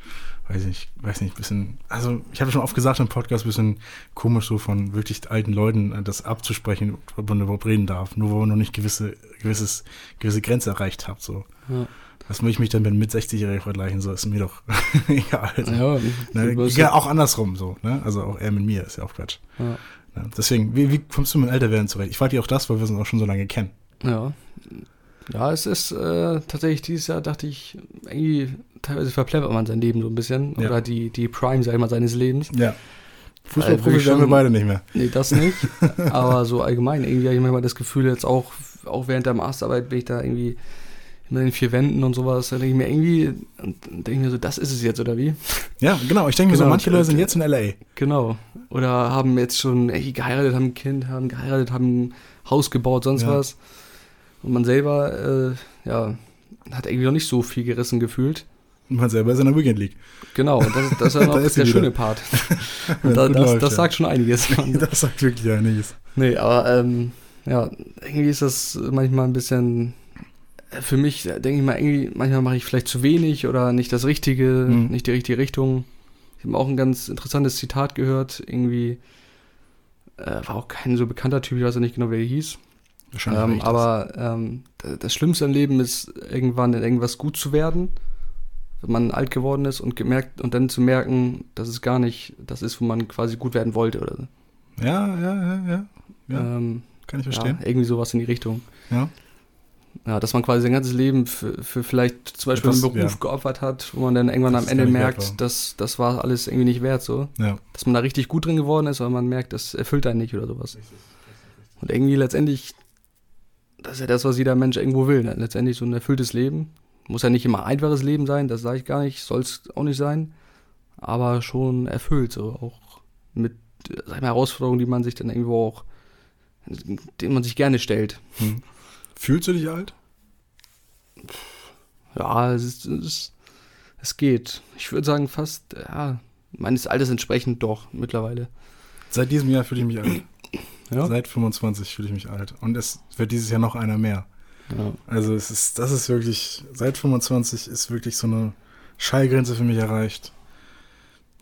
weiß nicht, weiß nicht, ein bisschen, also ich habe schon oft gesagt im Podcast, ein bisschen komisch so von wirklich alten Leuten äh, das abzusprechen, ob man überhaupt reden darf, nur weil man noch nicht gewisse, gewisses, gewisse Grenze erreicht hat. So. Ja. Was will ich mich dann mit mit 60-Jährigen vergleichen? So ist mir doch egal. Also, Ja, ne, ja, auch andersrum so, ne? Also auch er mit mir ist ja auch Quatsch. ja. Ja, deswegen, wie, wie kommst du mit dem Älterwerden zurecht? Ich frage dich auch das, weil wir uns auch schon so lange kennen. Ja. Ja, es ist äh, tatsächlich dieses Jahr, dachte ich, irgendwie teilweise verplempert man sein Leben so ein bisschen. Ja. Oder die, die Prime, sag ich mal, seines Lebens. Ja. Fußballprofi wirklich werden wir beide nicht mehr. Nee, das nicht. Aber so allgemein, irgendwie habe ich manchmal das Gefühl, jetzt auch, auch während der Masterarbeit bin ich da irgendwie in den vier Wänden und sowas. Da denke ich mir irgendwie, denke ich mir so, das ist es jetzt, oder wie? Ja, genau. Ich denke mir so, Genau. manche Leute sind jetzt in L.A. Genau. Oder haben jetzt schon ey, geheiratet, haben ein Kind, haben geheiratet, haben ein Haus gebaut, sonst Ja. was. Und man selber, äh, ja, hat irgendwie noch nicht so viel gerissen gefühlt. Und man selber ist in der Weekend League. Genau, und das, das ist ja noch Da ist der wieder. schöne Part. Wenn Und da, das, läuft, das sagt schon einiges. Das sagt wirklich einiges. nee, aber ähm, ja, irgendwie ist das manchmal ein bisschen, äh, für mich, äh, denke ich mal, irgendwie, manchmal mache ich vielleicht zu wenig oder nicht das Richtige, Mhm. nicht die richtige Richtung. Ich habe auch ein ganz interessantes Zitat gehört, irgendwie, äh, war auch kein so bekannter Typ, ich weiß ja nicht genau, wer er hieß. Wahrscheinlich Ähm, aber ähm, das Schlimmste im Leben ist, irgendwann in irgendwas gut zu werden, man alt geworden ist und gemerkt und dann zu merken, dass es gar nicht das ist, wo man quasi gut werden wollte oder so. Ja, ja, ja, ja. Ja, Ähm, kann ich ja, verstehen. irgendwie sowas in die Richtung. Ja. Ja, dass man quasi sein ganzes Leben für, für vielleicht zum Beispiel Etwas, einen Beruf ja. geopfert hat, wo man dann irgendwann Das am Ende merkt, dass das war alles irgendwie nicht wert so. Ja. Dass man da richtig gut drin geworden ist, aber man merkt, das erfüllt einen nicht oder sowas. Und irgendwie letztendlich, das ist ja das, was jeder Mensch irgendwo will. Ne? Letztendlich so ein erfülltes Leben. Muss ja nicht immer ein einfaches Leben sein, das sage ich gar nicht, soll es auch nicht sein. Aber schon erfüllt, so auch mit, äh, sag ich mal, Herausforderungen, die man sich dann irgendwo auch, denen man sich gerne stellt. Hm. Fühlst du dich alt? Ja, es, ist, es, ist, es geht. Ich würde sagen, fast, ja, meines Alters entsprechend doch mittlerweile. Seit diesem Jahr fühle ich mich alt. Ja. Seit 25 fühle ich mich alt. Und es wird dieses Jahr noch einer mehr. Ja. Also es ist, das ist wirklich, seit 25 ist wirklich so eine Schallgrenze für mich erreicht.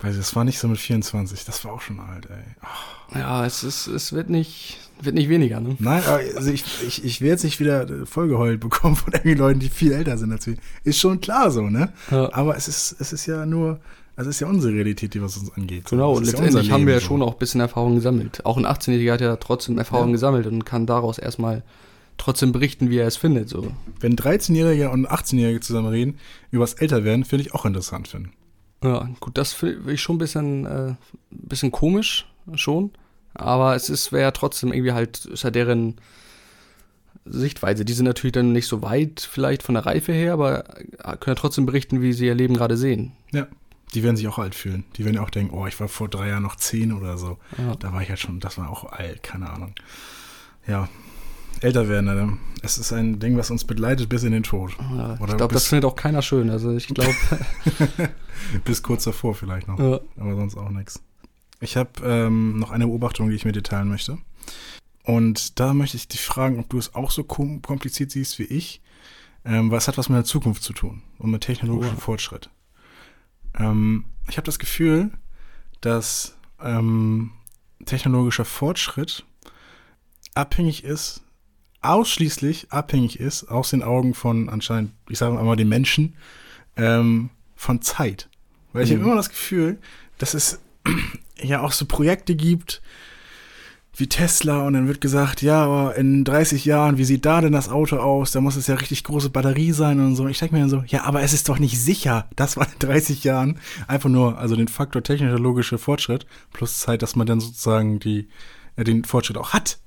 Weil das war nicht so mit 24, das war auch schon alt, ey. Ach, Ja, es ist, es wird nicht, wird nicht weniger, ne? nein, aber also ich, ich, ich werde jetzt nicht wieder äh, vollgeheult bekommen von irgendwie Leuten, die viel älter sind als wir. Ist schon klar so, ne? Ja. Aber es ist, es ist ja nur, also es ist ja unsere Realität, die was uns angeht. Genau, und ja letztendlich unser haben wir ja schon auch ein bisschen Erfahrung gesammelt. Auch ein 18-Jähriger hat ja trotzdem Erfahrung Ja. gesammelt und kann daraus erstmal trotzdem berichten, wie er es findet. So. Wenn 13-Jährige und 18-Jährige zusammen reden, über das Älterwerden, finde ich auch interessant finden. Ja, gut, das finde ich schon ein bisschen, äh, bisschen komisch, schon. Aber es ist, wäre ja trotzdem irgendwie halt, ist ja deren Sichtweise. Die sind natürlich dann nicht so weit vielleicht von der Reife her, aber können ja trotzdem berichten, wie sie ihr Leben gerade sehen. Ja. Die werden sich auch alt fühlen. Die werden ja auch denken, oh, ich war vor drei Jahren noch zehn oder so. Ja. Da war ich halt schon, das war auch alt, keine Ahnung. Ja, älter werden, Alter. Es ist ein Ding, was uns begleitet bis in den Tod. Ja, ich glaube, das findet auch keiner schön. Also ich glaube, Bis kurz davor vielleicht noch. ja. aber sonst auch nichts. Ich habe ähm, noch eine Beobachtung, die ich mit dir teilen möchte. Und da möchte ich dich fragen, ob du es auch so kom kompliziert siehst wie ich. Ähm, weil es hat was mit der Zukunft zu tun und mit technologischem Oh. Fortschritt. Ähm, ich habe das Gefühl, dass ähm, technologischer Fortschritt abhängig ist, ausschließlich abhängig ist, aus den Augen von anscheinend, ich sage mal den Menschen, ähm, von Zeit. Weil ich Mhm. habe immer das Gefühl, dass es ja auch so Projekte gibt, wie Tesla und dann wird gesagt, ja, aber in 30 Jahren, wie sieht da denn das Auto aus? Da muss es ja richtig große Batterie sein und so. Ich denke mir dann so, ja, aber es ist doch nicht sicher, dass man in 30 Jahren einfach nur, also den Faktor technologische Fortschritt plus Zeit, dass man dann sozusagen die, äh, den Fortschritt auch hat.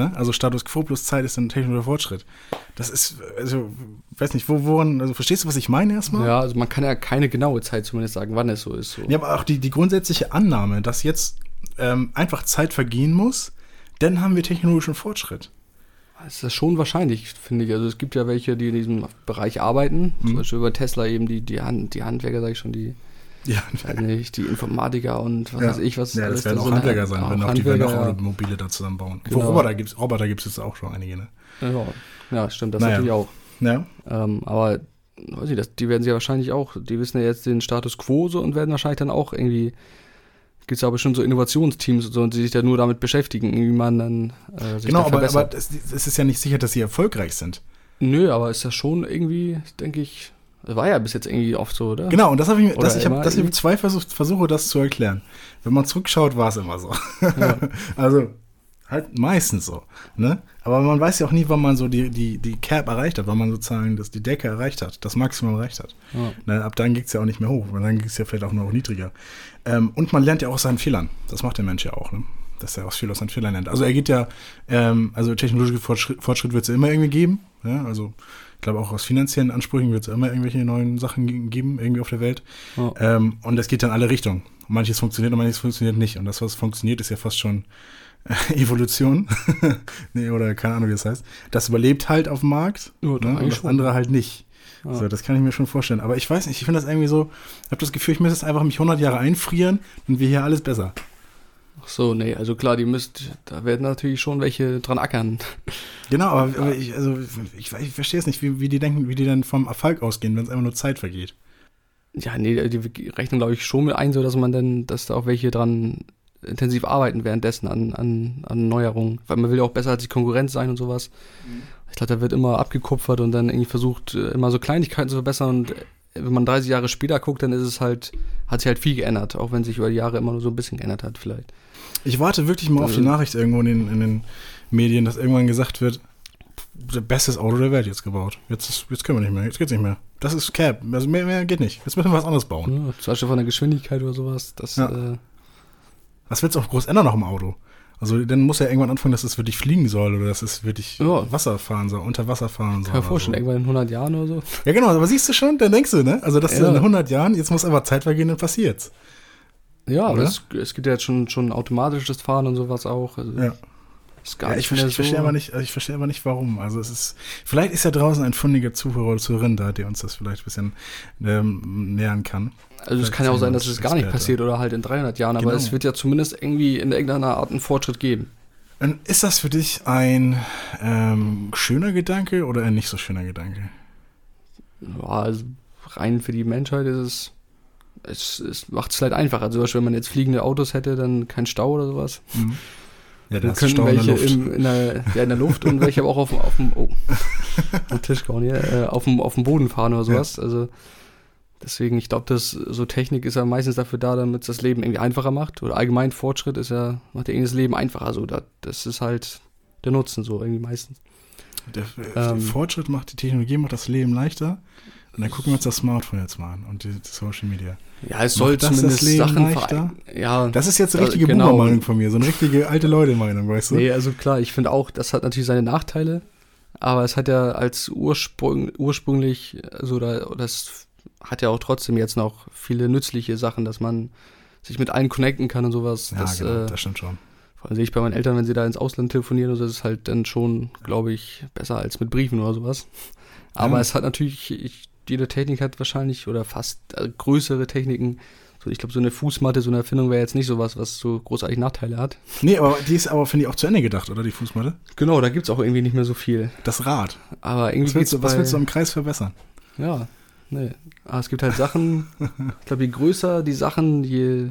Ne? Also Status Quo plus Zeit ist ein technischer Fortschritt. Das ist, also, weiß nicht, wo, woran, also verstehst du, was ich meine erstmal? Ja, also man kann ja keine genaue Zeit zumindest sagen, wann es so ist. So. Ja, aber auch die, die grundsätzliche Annahme, dass jetzt ähm, einfach Zeit vergehen muss, dann haben wir technologischen Fortschritt. Das ist schon wahrscheinlich, finde ich. Also es gibt ja welche, die in diesem Bereich arbeiten. Mhm. Zum Beispiel über Tesla eben die, die, Hand, die Handwerker, sage ich schon, die, Ja, weiß nicht, die Informatiker und was ja. weiß ich, was Ja, das werden da auch Handwerker sein, auch wenn auch die werden auch ja. Automobile da zusammenbauen. Genau. Wo Roboter gibt es Roboter gibt's jetzt auch schon einige, ne? Ja, ja, stimmt, das Naja. natürlich auch. Ja. Ähm, aber weiß ich, das, die werden sie ja wahrscheinlich auch, die wissen ja jetzt den Status quo so und werden wahrscheinlich dann auch irgendwie, gibt es ja bestimmt so Innovationsteams und so, und die sich dann nur damit beschäftigen, wie man dann äh, sich Genau, da aber, aber es, es ist ja nicht sicher, dass sie erfolgreich sind. Nö, aber ist das schon irgendwie, denke ich, war ja bis jetzt irgendwie oft so, oder? Genau, und das habe ich, mir- das, ich das hab zwei Versuch, Versuche, das zu erklären. Wenn man zurückschaut, war es immer so. Ja. also halt meistens so. Ne? Aber man weiß ja auch nie, wann man so die, die, die Cap erreicht hat, wann man sozusagen das, die Decke erreicht hat, das Maximum erreicht hat. Ja. Ne? Ab dann geht es ja auch nicht mehr hoch, und dann geht es ja vielleicht auch noch niedriger. Ähm, und man lernt ja auch aus seinen Fehlern. Das macht der Mensch ja auch, ne? dass er aus viel aus seinen Fehlern lernt. Also er geht ja, ähm, also technologische Fortschritt, Fortschritt wird es ja immer irgendwie geben. Ja? Also ich glaube auch aus finanziellen Ansprüchen wird es immer irgendwelche neuen Sachen ge- geben, irgendwie auf der Welt. Ja. Ähm, und das geht dann alle Richtungen. Manches funktioniert und manches funktioniert nicht. Und das, was funktioniert, ist ja fast schon äh, Evolution. nee, oder keine Ahnung, wie das heißt. Das überlebt halt auf dem Markt Ja, ne? und das schon. andere halt nicht. Ja. So, das kann ich mir schon vorstellen. Aber ich weiß nicht, ich finde das irgendwie so, ich habe das Gefühl, ich müsste jetzt einfach mich 100 Jahre einfrieren und wir hier alles besser. Ach so, nee, also klar, die müsst, da werden natürlich schon welche dran ackern. Genau, aber, aber ich, also, ich, ich verstehe es nicht, wie, wie die denken, wie die dann vom Erfolg ausgehen, wenn es einfach nur Zeit vergeht. Ja, nee, die rechnen, glaube ich, schon mit ein, so dass man dann, dass da auch welche dran intensiv arbeiten währenddessen an, an, an Neuerungen. Weil man will ja auch besser als die Konkurrenz sein und sowas. Ich glaube, da wird immer abgekupfert und dann irgendwie versucht, immer so Kleinigkeiten zu verbessern. Und wenn man 30 Jahre später guckt, dann ist es halt, hat sich halt viel geändert, auch wenn sich über die Jahre immer nur so ein bisschen geändert hat, vielleicht. Ich warte wirklich mal auf die Also- Nachricht irgendwo in den, in den Medien, dass irgendwann gesagt wird, das bestes Auto der Welt jetzt gebaut. Jetzt, ist, jetzt können wir nicht mehr, jetzt geht's nicht mehr. Das ist Cap, also mehr, mehr geht nicht. Jetzt müssen wir was anderes bauen. Ja, zum Beispiel von der Geschwindigkeit oder sowas. Das, Ja. äh, Was willst du auch groß ändern noch im Auto? Also dann muss ja irgendwann anfangen, dass es wirklich fliegen soll oder dass es wirklich Ja. Wasser fahren soll, unter Wasser fahren soll. kann mir vorstellen, so. irgendwann in 100 Jahren oder so. Ja genau, aber siehst du schon, dann denkst du, ne? Also dass du Ja. in 100 Jahren, jetzt muss aber Zeit vergehen, dann passiert's. Ja, aber es, es gibt ja jetzt schon, schon automatisches Fahren und sowas auch. Also Ja. Ist gar Ja, nicht ich mehr verstehe, ich verstehe aber nicht, also ich verstehe aber nicht, warum. Also es ist, vielleicht ist ja draußen ein fundiger Zuhörer oder Zuhörerin da, der uns das vielleicht ein bisschen ähm, nähern kann. Also es kann ja auch sein, dass es gar nicht passiert oder halt in 300 Jahren, aber Genau. es wird ja zumindest irgendwie in irgendeiner Art einen Fortschritt geben. Ist das für dich ein ähm, schöner Gedanke oder ein nicht so schöner Gedanke? Ja, also rein für die Menschheit ist es, es, es macht es vielleicht einfacher. Zum Beispiel, wenn man jetzt fliegende Autos hätte, dann kein Stau oder sowas. Mhm. Ja, Dann das könnten welche im, in, der, ja, in der Luft und welche aber auch auf, dem- auf dem, oh, Tisch gehauen hier, äh, auf, dem, auf dem Boden fahren oder sowas. Also deswegen, ich glaube, dass so Technik ist ja meistens dafür da, damit es das Leben irgendwie einfacher macht. Oder allgemein Fortschritt ist ja, macht ja irgendwie das Leben einfacher. So, da, das ist halt der Nutzen so irgendwie meistens. Der, der Ähm. Fortschritt macht die Technologie, macht das Leben leichter. Und dann gucken wir uns das Smartphone jetzt mal an und die, die Social Media. Ja, es soll das das zumindest Leben Sachen leichter? Ja, Das ist jetzt eine richtige genau. Boomer-Meinung von mir, so eine richtige alte Leute-Meinung, weißt du? Nee, also klar, ich finde auch, das hat natürlich seine Nachteile, aber es hat ja als Ursprung, ursprünglich, also da, das hat ja auch trotzdem jetzt noch viele nützliche Sachen, dass man sich mit allen connecten kann und sowas. Ja, das, genau, äh, das stimmt schon. vor allem sehe ich bei meinen Eltern, wenn sie da ins Ausland telefonieren, also das ist halt dann schon, glaube ich, besser als mit Briefen oder sowas. Aber Ja. es hat natürlich, ich, jede Technik hat wahrscheinlich, oder fast äh, größere Techniken, so, ich glaube, so eine Fußmatte, so eine Erfindung wäre jetzt nicht sowas, was so großartig Nachteile hat. Nee, aber die ist aber, finde ich, auch zu Ende gedacht, oder die Fußmatte? Genau, da gibt es auch irgendwie nicht mehr so viel. Das Rad. Aber irgendwie Was willst, du, was willst du am Kreis verbessern? Ja, nee. Aber es gibt halt Sachen, ich glaube, je größer die Sachen, je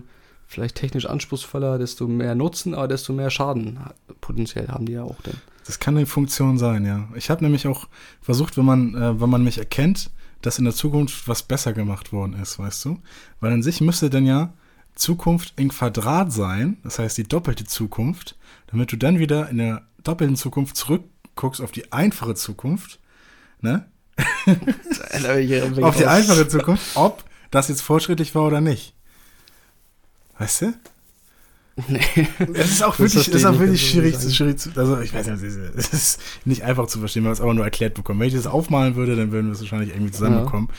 vielleicht technisch anspruchsvoller, desto mehr Nutzen, aber desto mehr Schaden ha- potenziell haben die ja auch dann. Das kann eine Funktion sein, ja. Ich habe nämlich auch versucht, wenn man, äh, wenn man mich erkennt, dass in der Zukunft was besser gemacht worden ist, weißt du? Weil an sich müsste dann ja Zukunft in Quadrat sein, das heißt die doppelte Zukunft, damit du dann wieder in der doppelten Zukunft zurückguckst auf die einfache Zukunft, ne? auf die einfache Zukunft, ob das jetzt fortschrittlich war oder nicht. Weißt du? Nee. Es ist auch wirklich, ist auch wirklich schwierig, schwierig zu, also ich weiß nicht, es ist nicht einfach zu verstehen, wenn man es aber nur erklärt bekommt. Wenn ich das aufmalen würde, dann würden wir es wahrscheinlich irgendwie zusammenbekommen.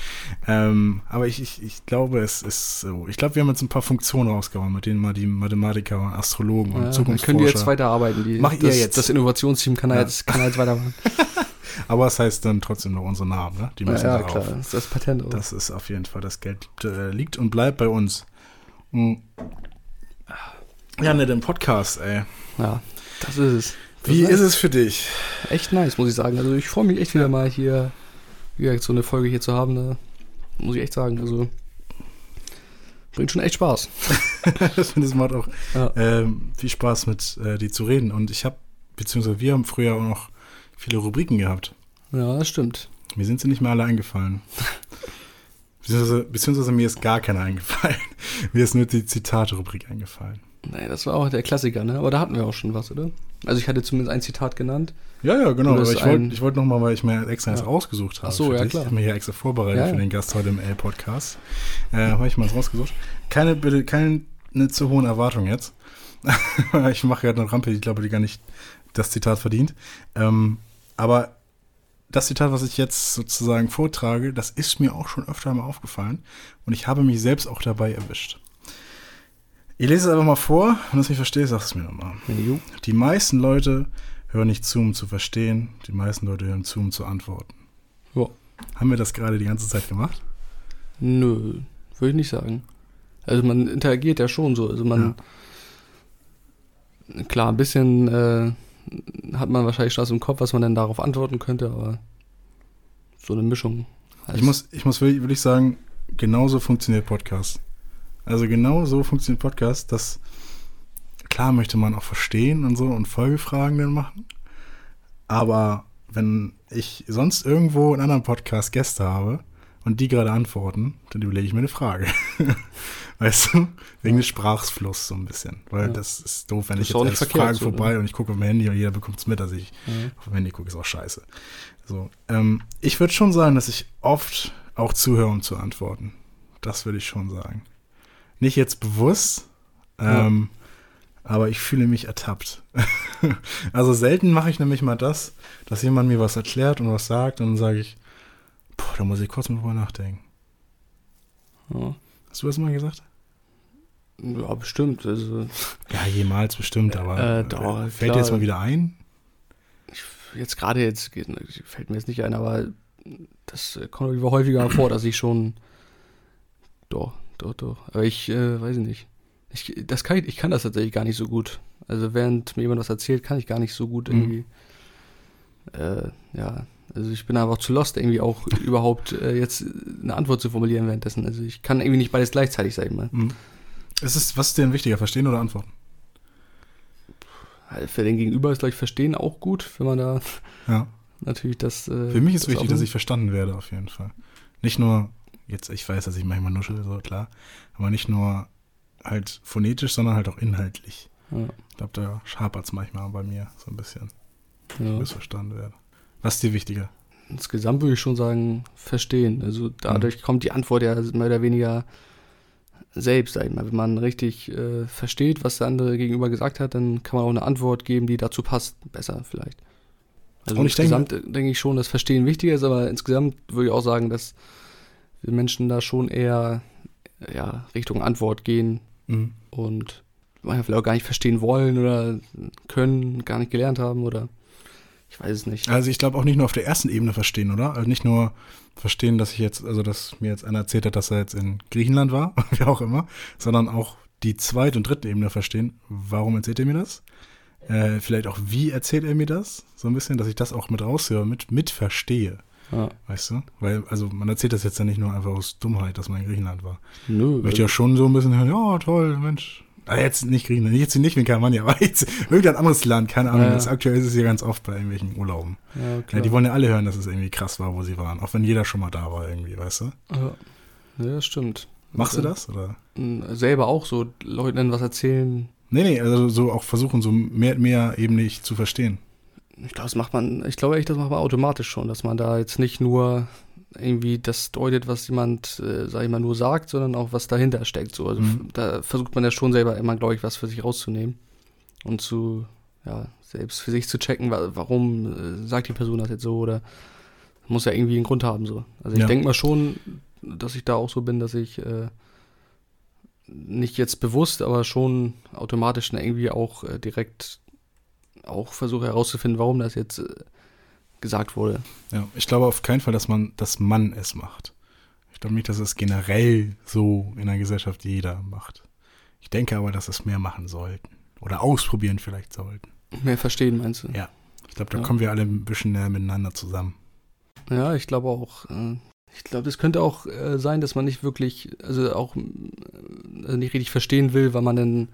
Ja. Ähm, aber ich, ich, ich glaube, es ist so. Ich glaube, wir haben jetzt ein paar Funktionen rausgehauen, mit denen mal die Mathematiker und Astrologen und ja, Zukunftsforscher. Können die jetzt weiterarbeiten? Die, Macht das, ihr jetzt? Das Innovationsteam kann, ja. jetzt, kann jetzt weitermachen. aber es heißt dann trotzdem noch unsere Namen, ne? Die müssen ja, ja klar, das ist das Patent. Auch. Das ist auf jeden Fall, das Geld äh, liegt und bleibt bei uns. Mhm. Ja, ne, den Podcast, ey. Ja, das ist es. Das Wie ist es für dich? Echt nice, muss ich sagen. Also ich freue mich echt wieder mal hier, wie so eine Folge hier zu haben. Ne? Muss ich echt sagen. Also bringt schon echt Spaß. das finde ich macht auch ja. ähm, viel Spaß mit äh, dir zu reden. Und ich habe, beziehungsweise wir haben früher auch noch viele Rubriken gehabt. Ja, das stimmt. Mir sind sie nicht mehr alle eingefallen. beziehungsweise, beziehungsweise mir ist gar keiner eingefallen. mir ist nur die Zitate-Rubrik eingefallen. Nee, das war auch der Klassiker, ne? Aber da hatten wir auch schon was, oder? Also ich hatte zumindest ein Zitat genannt. Ja, ja, genau. Aber ich wollte wollt nochmal, weil ich mir extra ja. rausgesucht habe. Ach so, ja, dich. klar. Ich habe mir hier extra vorbereitet ja, für den Gast heute im L-Podcast. Äh, habe ich mal was rausgesucht. Keine, bitte, keine zu hohen Erwartungen jetzt. ich mache gerade eine Rampe, ich glaube, die gar nicht das Zitat verdient. Ähm, aber das Zitat, was ich jetzt sozusagen vortrage, das ist mir auch schon öfter mal aufgefallen. Und ich habe mich selbst auch dabei erwischt. Ich lese es einfach mal vor. Wenn du es nicht verstehst, sag es mir nochmal. Die meisten Leute hören nicht zu, um zu verstehen. Die meisten Leute hören zu, um zu antworten. Ja. Haben wir das gerade die ganze Zeit gemacht? Nö, würde ich nicht sagen. Also man interagiert ja schon so. Also man, ja. klar, ein bisschen äh, hat man wahrscheinlich Spaß im Kopf, was man dann darauf antworten könnte, aber so eine Mischung. Ich muss, ich muss wirklich, wirklich sagen, genauso funktioniert Podcast. Also genau so funktioniert Podcast, dass klar möchte man auch verstehen und so und Folgefragen dann machen. Aber wenn ich sonst irgendwo in anderen Podcast Gäste habe und die gerade antworten, dann überlege ich mir eine Frage. weißt du? Wegen des Sprachfluss so ein bisschen. Weil ja. das ist doof, wenn das ich jetzt als Frage so, vorbei ne? und ich gucke auf mein Handy und jeder bekommt es mit, dass ich ja. auf dem Handy gucke, ist auch scheiße. So, ähm, ich würde schon sagen, dass ich oft auch zuhöre, um zu antworten. Das würde ich schon sagen. Nicht jetzt bewusst, ähm, ja. aber ich fühle mich ertappt. also selten mache ich nämlich mal das, dass jemand mir was erklärt und was sagt und dann sage ich, boah, da muss ich kurz mal drüber nachdenken. Ja. Hast du das mal gesagt? Ja, bestimmt. Also, ja, jemals bestimmt, aber äh, doch, fällt klar. dir jetzt mal wieder ein? Ich, jetzt gerade jetzt fällt mir jetzt nicht ein, aber das kommt häufiger vor, dass ich schon doch doch, doch. Aber ich äh, weiß nicht. Ich, das kann ich, ich kann das tatsächlich gar nicht so gut. Also während mir jemand was erzählt, kann ich gar nicht so gut mhm. irgendwie. Mhm. Äh, ja, also ich bin einfach zu lost, irgendwie auch überhaupt äh, jetzt eine Antwort zu formulieren währenddessen. Also ich kann irgendwie nicht beides gleichzeitig, sag ich mal. Mhm. Ist es, was ist denn wichtiger, verstehen oder antworten? Für den Gegenüber ist, glaube ich, verstehen auch gut, wenn man da ja. natürlich das. Äh, Für mich ist das wichtig, dass ich verstanden werde, auf jeden Fall. Nicht nur Jetzt, ich weiß, dass ich manchmal nuschel, so klar. Aber nicht nur halt phonetisch, sondern halt auch inhaltlich. Ja. Ich glaube, da schapert es manchmal bei mir so ein bisschen. Ja. Missverstanden werde. Was ist dir wichtiger? Insgesamt würde ich schon sagen, verstehen. Also dadurch mhm. kommt die Antwort ja mehr oder weniger selbst, sag ich mal. Wenn man richtig äh, versteht, was der andere gegenüber gesagt hat, dann kann man auch eine Antwort geben, die dazu passt. Besser vielleicht. Also Und insgesamt denke, denke ich schon, dass Verstehen wichtiger ist, aber insgesamt würde ich auch sagen, dass wir Menschen da schon eher ja, Richtung Antwort gehen mhm. und manchmal vielleicht auch gar nicht verstehen wollen oder können, gar nicht gelernt haben oder ich weiß es nicht. Also ich glaube auch nicht nur auf der ersten Ebene verstehen, oder? Also nicht nur verstehen, dass ich jetzt, also dass mir jetzt einer erzählt hat, dass er jetzt in Griechenland war, wie auch immer, sondern auch die zweite und dritte Ebene verstehen. Warum erzählt er mir das? Äh, vielleicht auch, wie erzählt er mir das? So ein bisschen, dass ich das auch mit raushöre, mit, mit verstehe. Ja. Weißt du? Weil, also man erzählt das jetzt ja nicht nur einfach aus Dummheit, dass man in Griechenland war. Nö. Ich möchte ja schon so ein bisschen hören, ja, toll, Mensch. Aber jetzt nicht Griechenland, jetzt nicht kein Mann, aber jetzt irgendein anderes Land, keine Ahnung. Ja. Das aktuell ist es ja ganz oft bei irgendwelchen Urlauben. Ja, die wollen ja alle hören, dass es irgendwie krass war, wo sie waren. Auch wenn jeder schon mal da war, irgendwie, weißt du? Ja, ja das stimmt. Machst du das? Oder? Selber auch so Leuten was erzählen. Nee, nee, also so auch versuchen, so mehr, mehr eben nicht zu verstehen. Ich glaube, das macht man, ich glaube echt, das macht man automatisch schon, dass man da jetzt nicht nur irgendwie das deutet, was jemand, äh, sag ich mal, nur sagt, sondern auch was dahinter steckt. So. Also Mhm. da versucht man ja schon selber immer, glaube ich, was für sich rauszunehmen und zu, ja, selbst für sich zu checken, wa warum äh, sagt die Person das jetzt so oder muss ja irgendwie einen Grund haben. So. Also ich Ja. denke mal schon, dass ich da auch so bin, dass ich äh, nicht jetzt bewusst, aber schon automatisch irgendwie auch äh, direkt auch versuche herauszufinden, warum das jetzt äh, gesagt wurde. Ja, ich glaube auf keinen Fall, dass man, dass man es macht. Ich glaube nicht, dass es generell so in der Gesellschaft jeder macht. Ich denke aber, dass es mehr machen sollten. Oder ausprobieren vielleicht sollten. Mehr verstehen, meinst du? Ja. Ich glaube, da Ja. kommen wir alle ein bisschen näher miteinander zusammen. Ja, ich glaube auch. Äh, ich glaube, es könnte auch äh, sein, dass man nicht wirklich, also auch nicht richtig verstehen will, weil man dann,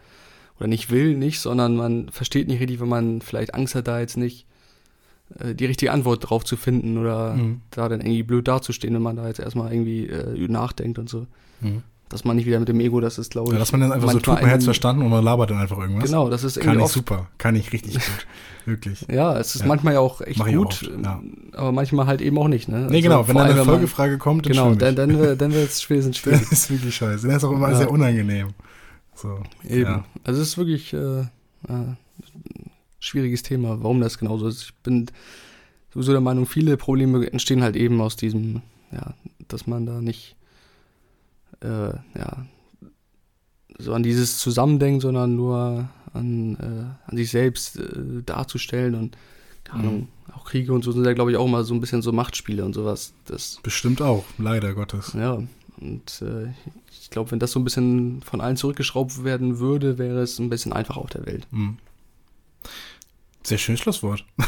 oder nicht will, nicht, sondern man versteht nicht richtig, wenn man vielleicht Angst hat, da jetzt nicht äh, die richtige Antwort drauf zu finden oder Mhm. da dann irgendwie blöd dazustehen, wenn man da jetzt erstmal irgendwie äh, nachdenkt und so. Mhm. Dass man nicht wieder mit dem Ego, das ist, glaube ich. Ja, dass man dann einfach so tut, man hätte es verstanden und man labert dann einfach irgendwas. Genau, das ist Kann irgendwie ich oft super. Kann ich richtig gut. Wirklich. Ja, es ist Ja. manchmal ja auch echt Mach ich gut, oft, ja. aber manchmal halt eben auch nicht. Ne? Nee, Also genau. Wenn dann eine Folgefrage kommt, dann Genau, dann, dann, wird- dann wird es schwierig. schwierig. Das ist wirklich scheiße. Das ist auch immer sehr unangenehm. So. Eben. Ja. Also es ist wirklich äh, äh, ein schwieriges Thema, warum das genauso ist. Ich bin sowieso der Meinung, viele Probleme entstehen halt eben aus diesem, ja, dass man da nicht äh, ja, so an dieses Zusammendenken, sondern nur an, äh, an sich selbst äh, darzustellen und keine Mhm. Ahnung, auch Kriege und so sind ja, glaube ich, auch immer so ein bisschen so Machtspiele und sowas. Das Bestimmt auch. Leider Gottes. ja, und äh, ich glaube, wenn das so ein bisschen von allen zurückgeschraubt werden würde, wäre es ein bisschen einfacher auf der Welt. Mhm. Sehr schönes Schlusswort. Ja.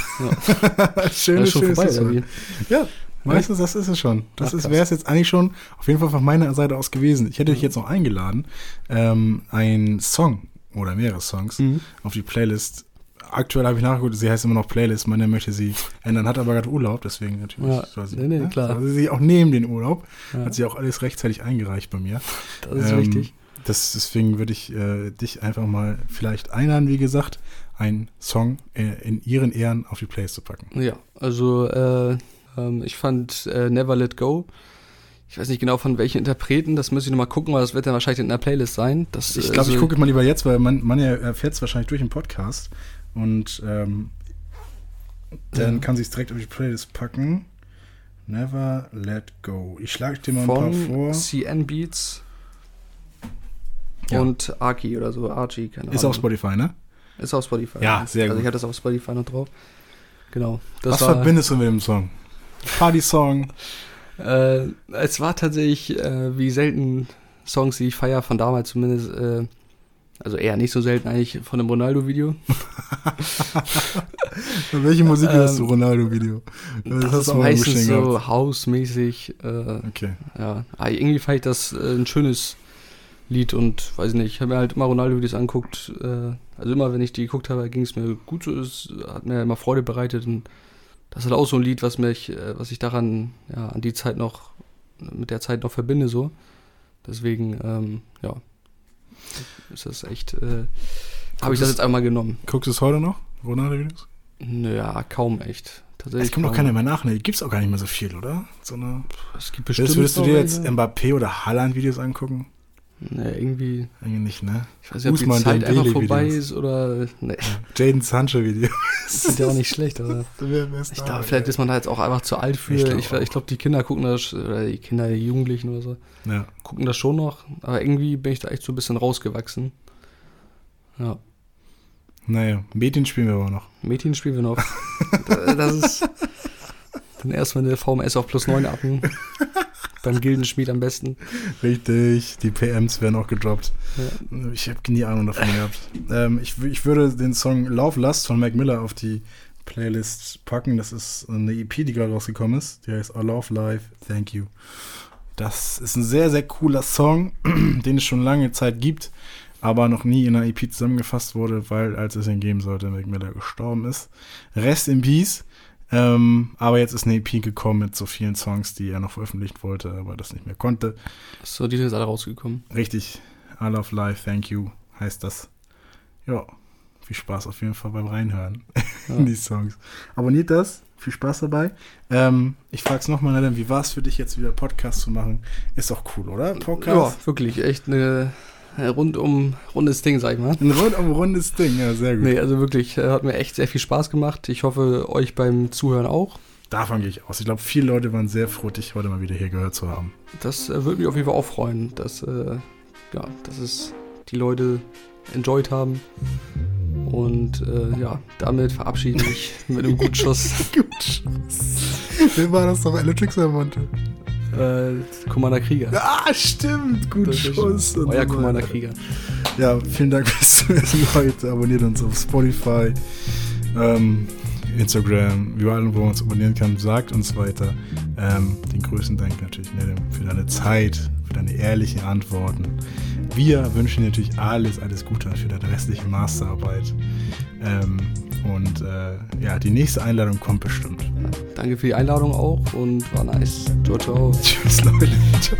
schönes, Ja, schönes vorbei, Schlusswort. Ja, meistens, das ist es schon. Das wäre es jetzt eigentlich schon auf jeden Fall von meiner Seite aus gewesen. Ich hätte dich jetzt noch eingeladen, ähm, einen Song oder mehrere Songs Mhm. auf die Playlist. Aktuell habe ich nachgeguckt, sie heißt immer noch Playlist. Meine möchte sie ändern, hat aber gerade Urlaub, deswegen natürlich. Ja, soll sie, nee, nee, ne? klar. Soll sie sich auch neben den Urlaub, Ja, hat sie auch alles rechtzeitig eingereicht bei mir. das ist ähm, wichtig. Das, deswegen würde ich äh, dich einfach mal vielleicht einladen, wie gesagt, einen Song äh, in ihren Ehren auf die Playlist zu packen. Ja, also äh, ähm, ich fand äh, Never Let Go. Ich weiß nicht genau von welchen Interpreten, das muss ich nochmal gucken, weil das wird dann wahrscheinlich in der Playlist sein. Das, Ich äh, glaube, ich so- gucke mal lieber jetzt, weil man, man ja erfährt es wahrscheinlich durch den Podcast. Und ähm, dann Ja. kann sie es direkt auf die Playlist packen. Never Let Go. Ich schlage dir mal ein paar von vor. CN Beats Ja. und Arki oder so, Archie, keine Ist Ahnung. auf Spotify, ne? Ist auf Spotify. Ja, sehr Also gut. ich hatte das auf Spotify noch drauf. Genau. Was verbindest du mit dem Song? Party-Song. Äh, es war tatsächlich äh, wie selten Songs, die ich feiere, von damals zumindest, äh, also eher nicht so selten eigentlich von einem Ronaldo-Video. Welche Musik hörst du, Ähm, Ronaldo-Video? Das, hast ist meistens so hausmäßig. Äh, Okay. ja, aber irgendwie fand ich das äh, ein schönes Lied und weiß nicht, ich habe mir halt immer Ronaldo-Videos anguckt. Äh, also immer, wenn ich die geguckt habe, ging es mir gut. so, Es hat mir immer Freude bereitet und das ist halt auch so ein Lied, was mich, äh, was ich daran, ja, an die Zeit noch, mit der Zeit noch verbinde, so. Deswegen, ähm, ja, ist das echt, äh, habe ich das jetzt einmal genommen. Guckst du es heute noch? Ronaldo-Videos? Naja, kaum echt. Tatsächlich Es kommt doch keiner mehr nach, ne? Gibt es auch gar nicht mehr so viel, oder? So eine Es gibt bestimmt Würdest, du dir jetzt. Mbappé oder Haaland-Videos angucken? Nee, irgendwie, Eigentlich nicht, ne? ich weiß nicht, ob die Zeit einfach vorbei ist oder, nee, Jaden Sancho-Video. das sind ja auch nicht schlecht, aber ich glaube, vielleicht ist man da jetzt auch einfach zu alt für. Ich Ich glaub glaube, glaub, die Kinder gucken das, oder die Kinder, die Jugendlichen oder so, Ja. gucken das schon noch, aber irgendwie bin ich da echt so ein bisschen rausgewachsen. Ja, Naja, Medien spielen wir aber noch. Mädchen spielen wir noch. Da- das ist dann erstmal eine VMS auf plus 9 appen. Beim Gildenschmied am besten. Richtig, die PMs werden auch gedroppt. Ja. Ich habe nie Ahnung davon gehabt. Ähm, ich, ich würde den Song Love Lust von Mac Miller auf die Playlist packen. Das ist eine EP, die gerade rausgekommen ist. Die heißt I Love Life, Thank You. Das ist ein sehr, sehr cooler Song, den es schon lange Zeit gibt, aber noch nie in einer EP zusammengefasst wurde, weil als es ihn geben sollte, Mac Miller gestorben ist. Rest in Peace. Ähm, aber jetzt ist eine EP gekommen mit so vielen Songs, die er noch veröffentlichen wollte, aber das nicht mehr konnte. So, die sind jetzt alle rausgekommen. Richtig. I Love Life, Thank You heißt das. Ja, viel Spaß auf jeden Fall beim Reinhören Ja. in die Songs. Abonniert das, viel Spaß dabei. Ähm, ich frage es nochmal, Nadine, wie war es für dich jetzt wieder Podcast zu machen? Ist doch cool, oder? Ja, Podcast? wirklich, echt eine, ein rundum rundes Ding, sag ich mal. Ein rundum rundes Ding, ja, sehr gut. Nee, also wirklich, äh, hat mir echt sehr viel Spaß gemacht. Ich hoffe, euch beim Zuhören auch. Davon gehe ich aus. Ich glaube, viele Leute waren sehr froh, dich heute mal wieder hier gehört zu haben. Das äh, würde mich auf jeden Fall auch freuen, dass, äh, ja, dass es die Leute enjoyed haben. Und äh, ja, damit verabschiede ich mit einem guten Schuss. Gut. Wer war das doch? Electric Monte. Äh, Commander Krieger. Ah, stimmt. Gut Schuss. und Euer Commander. Krieger. Ja, vielen Dank fürs heute. Abonniert uns auf Spotify, ähm, Instagram, überall, wo man uns abonnieren kann. Sagt uns weiter. Ähm, den größten Dank natürlich Nedem, für deine Zeit, für deine ehrlichen Antworten. Wir wünschen dir natürlich alles, alles Gute für deine restliche Masterarbeit. Ähm, und äh, ja, die nächste Einladung kommt bestimmt. Danke für die Einladung auch und war nice. Ciao, ciao. Tschüss, Leute. Ciao.